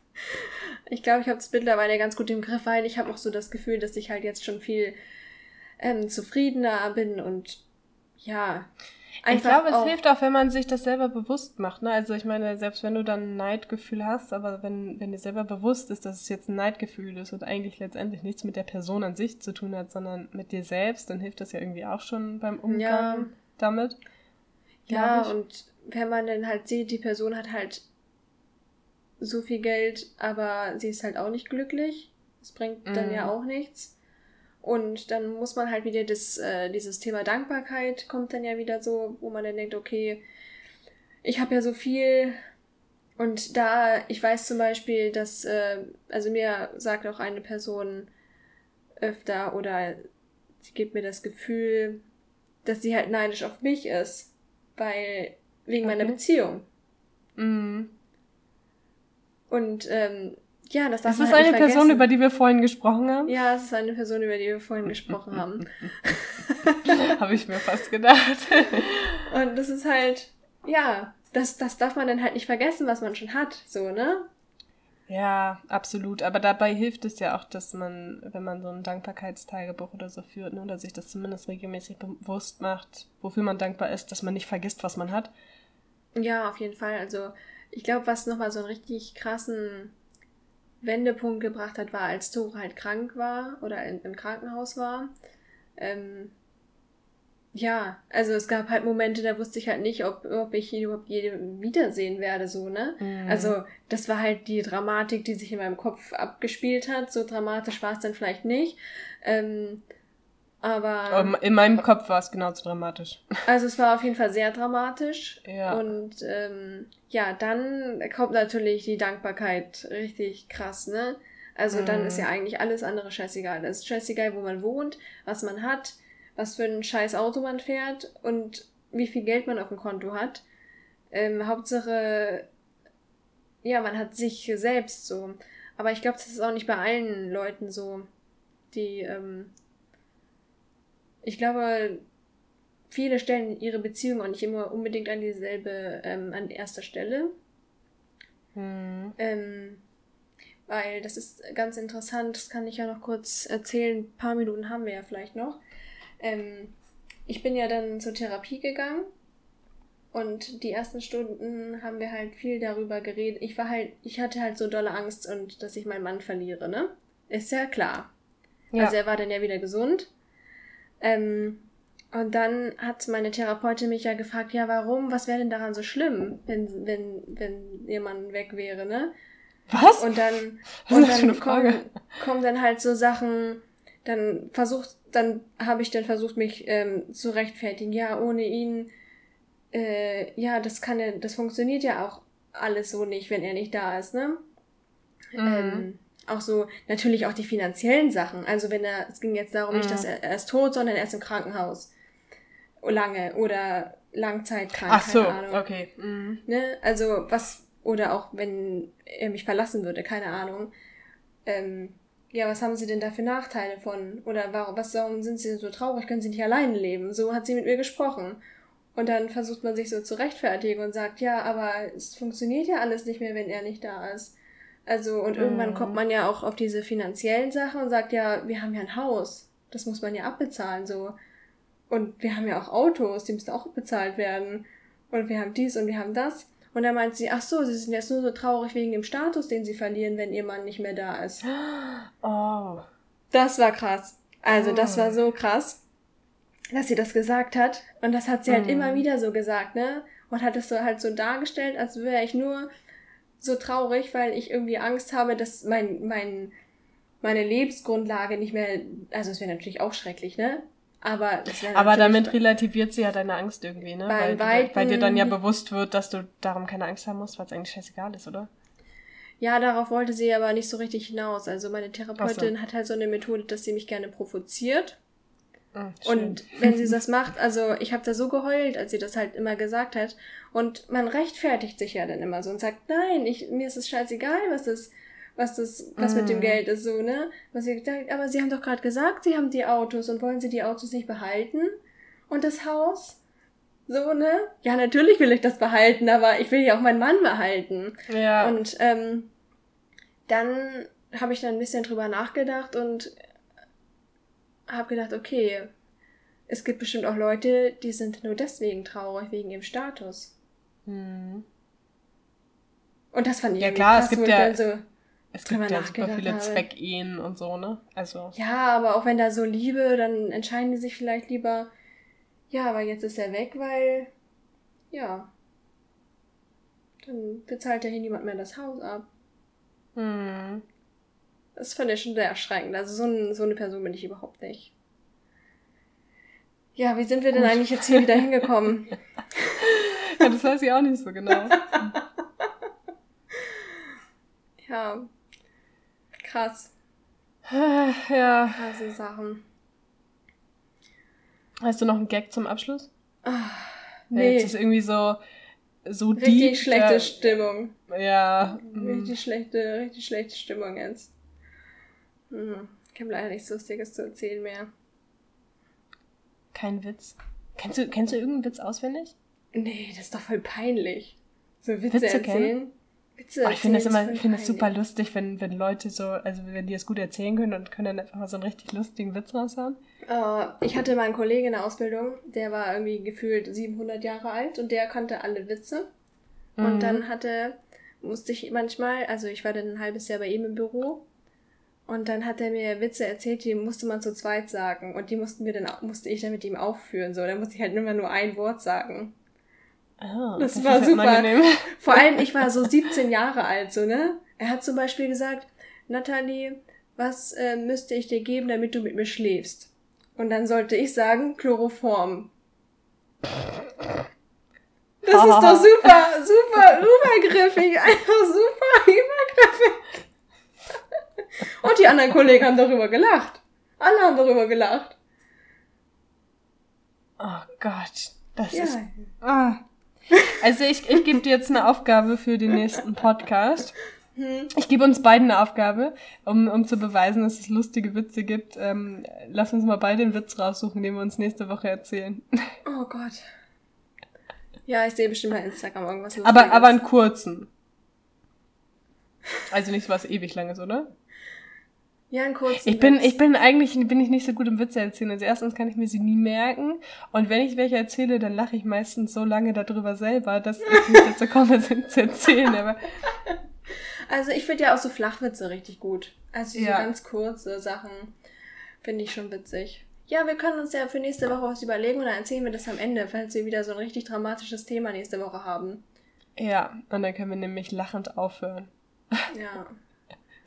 ich glaube, ich habe es mittlerweile ganz gut im Griff, weil ich habe auch so das Gefühl, dass ich halt jetzt schon viel ähm, zufriedener bin und ja, ich glaube, es hilft auch, wenn man sich das selber bewusst macht. Ne? Also ich meine, selbst wenn du dann ein Neidgefühl hast, aber wenn, wenn dir selber bewusst ist, dass es jetzt ein Neidgefühl ist und eigentlich letztendlich nichts mit der Person an sich zu tun hat, sondern mit dir selbst, dann hilft das ja irgendwie auch schon beim Umgang ja. damit. Ja, und wenn man dann halt sieht, die Person hat halt so viel Geld, aber sie ist halt auch nicht glücklich. Das bringt dann ja mhm. auch nichts und dann muss man halt wieder das, äh, dieses Thema Dankbarkeit kommt dann ja wieder so, wo man dann denkt, okay, ich habe ja so viel. Und da, ich weiß zum Beispiel, dass, äh, also mir sagt auch eine Person öfter oder sie gibt mir das Gefühl, dass sie halt neidisch auf mich ist, weil wegen okay. meiner Beziehung. Mhm. Und ähm, Ja, das darf Ist das eine Person, über die wir vorhin gesprochen haben? Ja, es ist eine Person, über die wir vorhin gesprochen haben. Habe ich mir fast gedacht. Und das ist halt, ja, das, das darf man dann halt nicht vergessen, was man schon hat, so, ne? Ja, absolut. Aber dabei hilft es ja auch, dass man, wenn man so ein Dankbarkeitstagebuch oder so führt, ne, oder sich das zumindest regelmäßig bewusst macht, wofür man dankbar ist, dass man nicht vergisst, was man hat. Ja, auf jeden Fall. Also ich glaube, was nochmal so einen richtig krassen Wendepunkt gebracht hat, war, als Tore halt krank war oder in, im Krankenhaus war. Ähm, ja, also es gab halt Momente, da wusste ich halt nicht, ob, ob ich ihn überhaupt je wiedersehen werde, so, ne? Mhm. Also, das war halt die Dramatik, die sich in meinem Kopf abgespielt hat. So dramatisch war es dann vielleicht nicht. Ähm, aber. In meinem Kopf war es genauso dramatisch. Also, es war auf jeden Fall sehr dramatisch. Ja. Und ähm, ja, dann kommt natürlich die Dankbarkeit richtig krass, ne? Also, mhm. dann ist ja eigentlich alles andere scheißegal. Es ist scheißegal, wo man wohnt, was man hat was für ein scheiß Auto man fährt und wie viel Geld man auf dem Konto hat. Ähm, Hauptsache, ja, man hat sich selbst so. Aber ich glaube, das ist auch nicht bei allen Leuten so, die, ähm, ich glaube, viele stellen ihre Beziehung auch nicht immer unbedingt an dieselbe, ähm, an erster Stelle. Hm. Ähm, weil das ist ganz interessant, das kann ich ja noch kurz erzählen. Ein paar Minuten haben wir ja vielleicht noch. Ähm, ich bin ja dann zur Therapie gegangen und die ersten Stunden haben wir halt viel darüber geredet. Ich war halt, ich hatte halt so dolle Angst und dass ich meinen Mann verliere, ne? Ist ja klar. Ja. Also er war dann ja wieder gesund. Ähm, und dann hat meine Therapeutin mich ja gefragt, ja, warum, was wäre denn daran so schlimm, wenn, wenn, wenn Mann weg wäre, ne? Was? Und dann, und dann kommen, kommen dann halt so Sachen, dann versucht dann habe ich dann versucht, mich ähm, zu rechtfertigen. Ja, ohne ihn, äh, ja, das kann ja, das funktioniert ja auch alles so nicht, wenn er nicht da ist, ne? Mhm. Ähm, auch so, natürlich auch die finanziellen Sachen. Also wenn er, es ging jetzt darum mhm. nicht, dass er, er ist tot, sondern er ist im Krankenhaus. Lange oder langzeitkrank. Ach so, Ahnung. okay. Mhm. Ne? Also was, oder auch wenn er mich verlassen würde, keine Ahnung. Ähm, ja, was haben Sie denn da für Nachteile von? Oder warum, was, warum sind Sie denn so traurig? Können Sie nicht alleine leben? So hat sie mit mir gesprochen. Und dann versucht man sich so zu rechtfertigen und sagt, ja, aber es funktioniert ja alles nicht mehr, wenn er nicht da ist. Also, und irgendwann kommt mhm. man ja auch auf diese finanziellen Sachen und sagt, ja, wir haben ja ein Haus. Das muss man ja abbezahlen, so. Und wir haben ja auch Autos, die müssen auch bezahlt werden. Und wir haben dies und wir haben das. Und dann meint sie, ach so, sie sind jetzt nur so traurig wegen dem Status, den sie verlieren, wenn ihr Mann nicht mehr da ist. Oh. Das war krass. Also, oh. das war so krass, dass sie das gesagt hat. Und das hat sie halt mm. immer wieder so gesagt, ne? Und hat es so halt so dargestellt, als wäre ich nur so traurig, weil ich irgendwie Angst habe, dass mein, mein, meine Lebensgrundlage nicht mehr, also es wäre natürlich auch schrecklich, ne? Aber, Aber damit relativiert sie ja deine Angst irgendwie, ne? Weil, Weiten, weil dir dann ja bewusst wird, dass du darum keine Angst haben musst, weil es eigentlich scheißegal ist, oder? Ja, darauf wollte sie aber nicht so richtig hinaus. Also meine Therapeutin so. hat halt so eine Methode, dass sie mich gerne provoziert. Ach, und wenn sie das macht, also ich habe da so geheult, als sie das halt immer gesagt hat. Und man rechtfertigt sich ja dann immer so und sagt, nein, ich, mir ist es scheißegal, was das was das, was mm. mit dem mm. Geld ist, so, ne? Was sie gesagt, aber sie haben doch gerade gesagt, sie haben die Autos und wollen sie die Autos nicht behalten? Und das Haus? So, ne? Ja, natürlich will ich das behalten, aber ich will ja auch meinen Mann behalten. Ja. Und ähm, dann habe ich dann ein bisschen drüber nachgedacht und habe gedacht, okay, es gibt bestimmt auch Leute, die sind nur deswegen traurig, wegen ihrem Status. Hm. Und das fand ich ja, klar, krass, es gibt ja, so, es gibt ja super viele habe. Zweckehen und so, ne? Also. Ja, aber auch wenn da so Liebe, dann entscheiden die sich vielleicht lieber, ja, aber jetzt ist er weg, weil, ja, dann bezahlt ja hier niemand mehr das Haus ab. Hm. Das fand ich schon sehr erschreckend. Also so, ein, so eine Person bin ich überhaupt nicht. Ja, wie sind wir denn Gut. eigentlich jetzt hier wieder hingekommen? ja, das weiß ich auch nicht so genau. ja, Krass. ja. Krasse Sachen. Hast du noch einen Gag zum Abschluss? Ach, nee. Jetzt ist irgendwie so, so Richtig deep. schlechte da- Stimmung. Ja. mm. Richtig schlechte, richtig schlechte Stimmung jetzt. Hm. Ich habe leider nichts Lustiges zu erzählen mehr. Kein Witz. Kennst du, kennst du irgendeinen Witz auswendig? Nee, das ist doch voll peinlich. So Witze, Witze erzählen. kennen? Witze Oh, ich finde das erzählen immer, ist ich finde es voll super lustig, wenn, wenn Leute so, also wenn die es gut erzählen können und können dann einfach mal so einen richtig lustigen Witz raushauen. Äh, ich hatte mal einen Kollegen in der Ausbildung, der war irgendwie gefühlt 700 Jahre alt und der kannte alle Witze. Und Mhm. dann hatte, musste ich manchmal, also ich war dann ein halbes Jahr bei ihm im Büro und dann hat er mir Witze erzählt, die musste man zu zweit sagen und die mussten wir dann, musste ich dann mit ihm aufführen, so. Da musste ich halt immer nur ein Wort sagen. Ah, Das ist war ja super. Vor allem, ich war so 17 Jahre alt, so, ne? Er hat zum Beispiel gesagt, Nathalie, was äh, müsste ich dir geben, damit du mit mir schläfst? Und dann sollte ich sagen, Chloroform. Das ist doch super, super übergriffig, einfach super übergriffig. Und die anderen Kollegen haben darüber gelacht. Alle haben darüber gelacht. Oh Gott, das Ja. ist. Ah. Also ich, ich gebe dir jetzt eine Aufgabe für den nächsten Podcast. Hm. Ich gebe uns beiden eine Aufgabe, um, um zu beweisen, dass es lustige Witze gibt. Ähm, lass uns mal beide einen Witz raussuchen, den wir uns nächste Woche erzählen. Oh Gott. Ja, ich sehe bestimmt bei Instagram irgendwas Aber, Lustiges. aber einen kurzen. Also nicht was ewig langes, oder? Ja, einen kurzen Ich bin, Witz. ich bin eigentlich bin ich nicht so gut im Witze erzählen. Also erstens kann ich mir sie nie merken. Und wenn ich welche erzähle, dann lache ich meistens so lange darüber selber, dass ich nicht dazu komme, sie zu erzählen. Aber Also ich finde ja auch so Flachwitze richtig gut. Also so Ja. ganz kurze Sachen finde ich schon witzig. Ja, wir können uns ja für nächste Woche was überlegen und dann erzählen wir das am Ende, falls wir wieder so ein richtig dramatisches Thema nächste Woche haben. ja, und dann können wir nämlich lachend aufhören. Ja,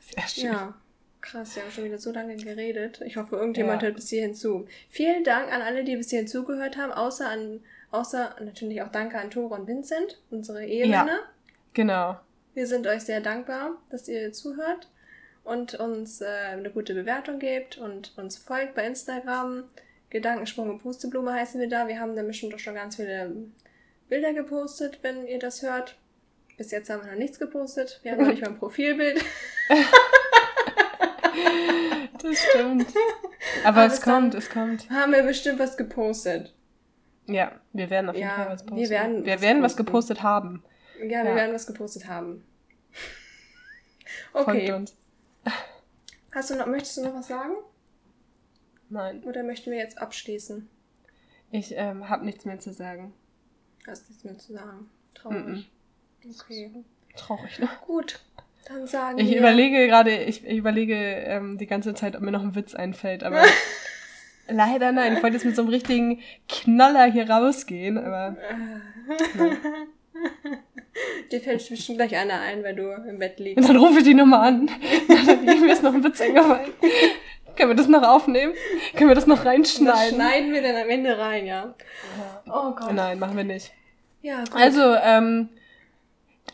Sehr schön. ja. Krass, wir haben schon wieder so lange geredet. Ich hoffe, irgendjemand Ja. hört bis hierhin zu. Vielen Dank an alle, die bis hierhin zugehört haben, außer an, außer natürlich auch danke an Tore und Vincent, unsere Ehemänner. Genau. Wir sind euch sehr dankbar, dass ihr zuhört und uns äh, eine gute Bewertung gebt und uns folgt bei Instagram. Gedankensprung und Pusteblume heißen wir da. Wir haben da bestimmt auch schon ganz viele Bilder gepostet, wenn ihr das hört. Bis jetzt haben wir noch nichts gepostet. Wir haben noch nicht mal ein Profilbild. Das stimmt. Aber Aber es kommt, es kommt. haben wir bestimmt was gepostet. Ja, wir werden auf jeden Ja, Fall was wir posten. werden wir was werden was gepostet haben. Ja, wir Ja. werden was gepostet haben. Folgt Okay. uns. Hast du noch, möchtest du noch was sagen? Nein, Oder möchten wir jetzt abschließen? ich ähm, habe nichts mehr zu sagen. Hast nichts mehr zu sagen. Traurig. Mhm. Okay. Traurig, ne? Gut, dann sagen Ich wir. überlege gerade, ich, ich überlege ähm, die ganze Zeit, ob mir noch ein Witz einfällt, aber leider nein. Ich wollte jetzt mit so einem richtigen Knaller hier rausgehen, aber Dir fällt bestimmt gleich einer ein, wenn du im Bett und liegst. dann rufe ich die nochmal an. mir ist noch ein Witz eingefallen. Können wir das noch aufnehmen? Können wir das noch Das reinschneiden? schneiden wir dann am Ende rein, ja. Oh Gott. Nein, machen wir nicht. Ja, gut. Also, ähm,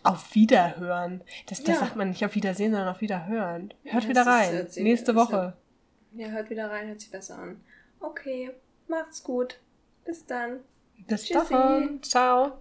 auf Wiederhören. Das, das Ja. sagt man nicht auf Wiedersehen, sondern auf Wiederhören. Hört Das wieder rein. Nächste ist ja- Woche. ja, hört wieder rein, hört sich besser an. Okay, macht's gut. Bis dann. Bis Tschüssi. Woche. Ciao.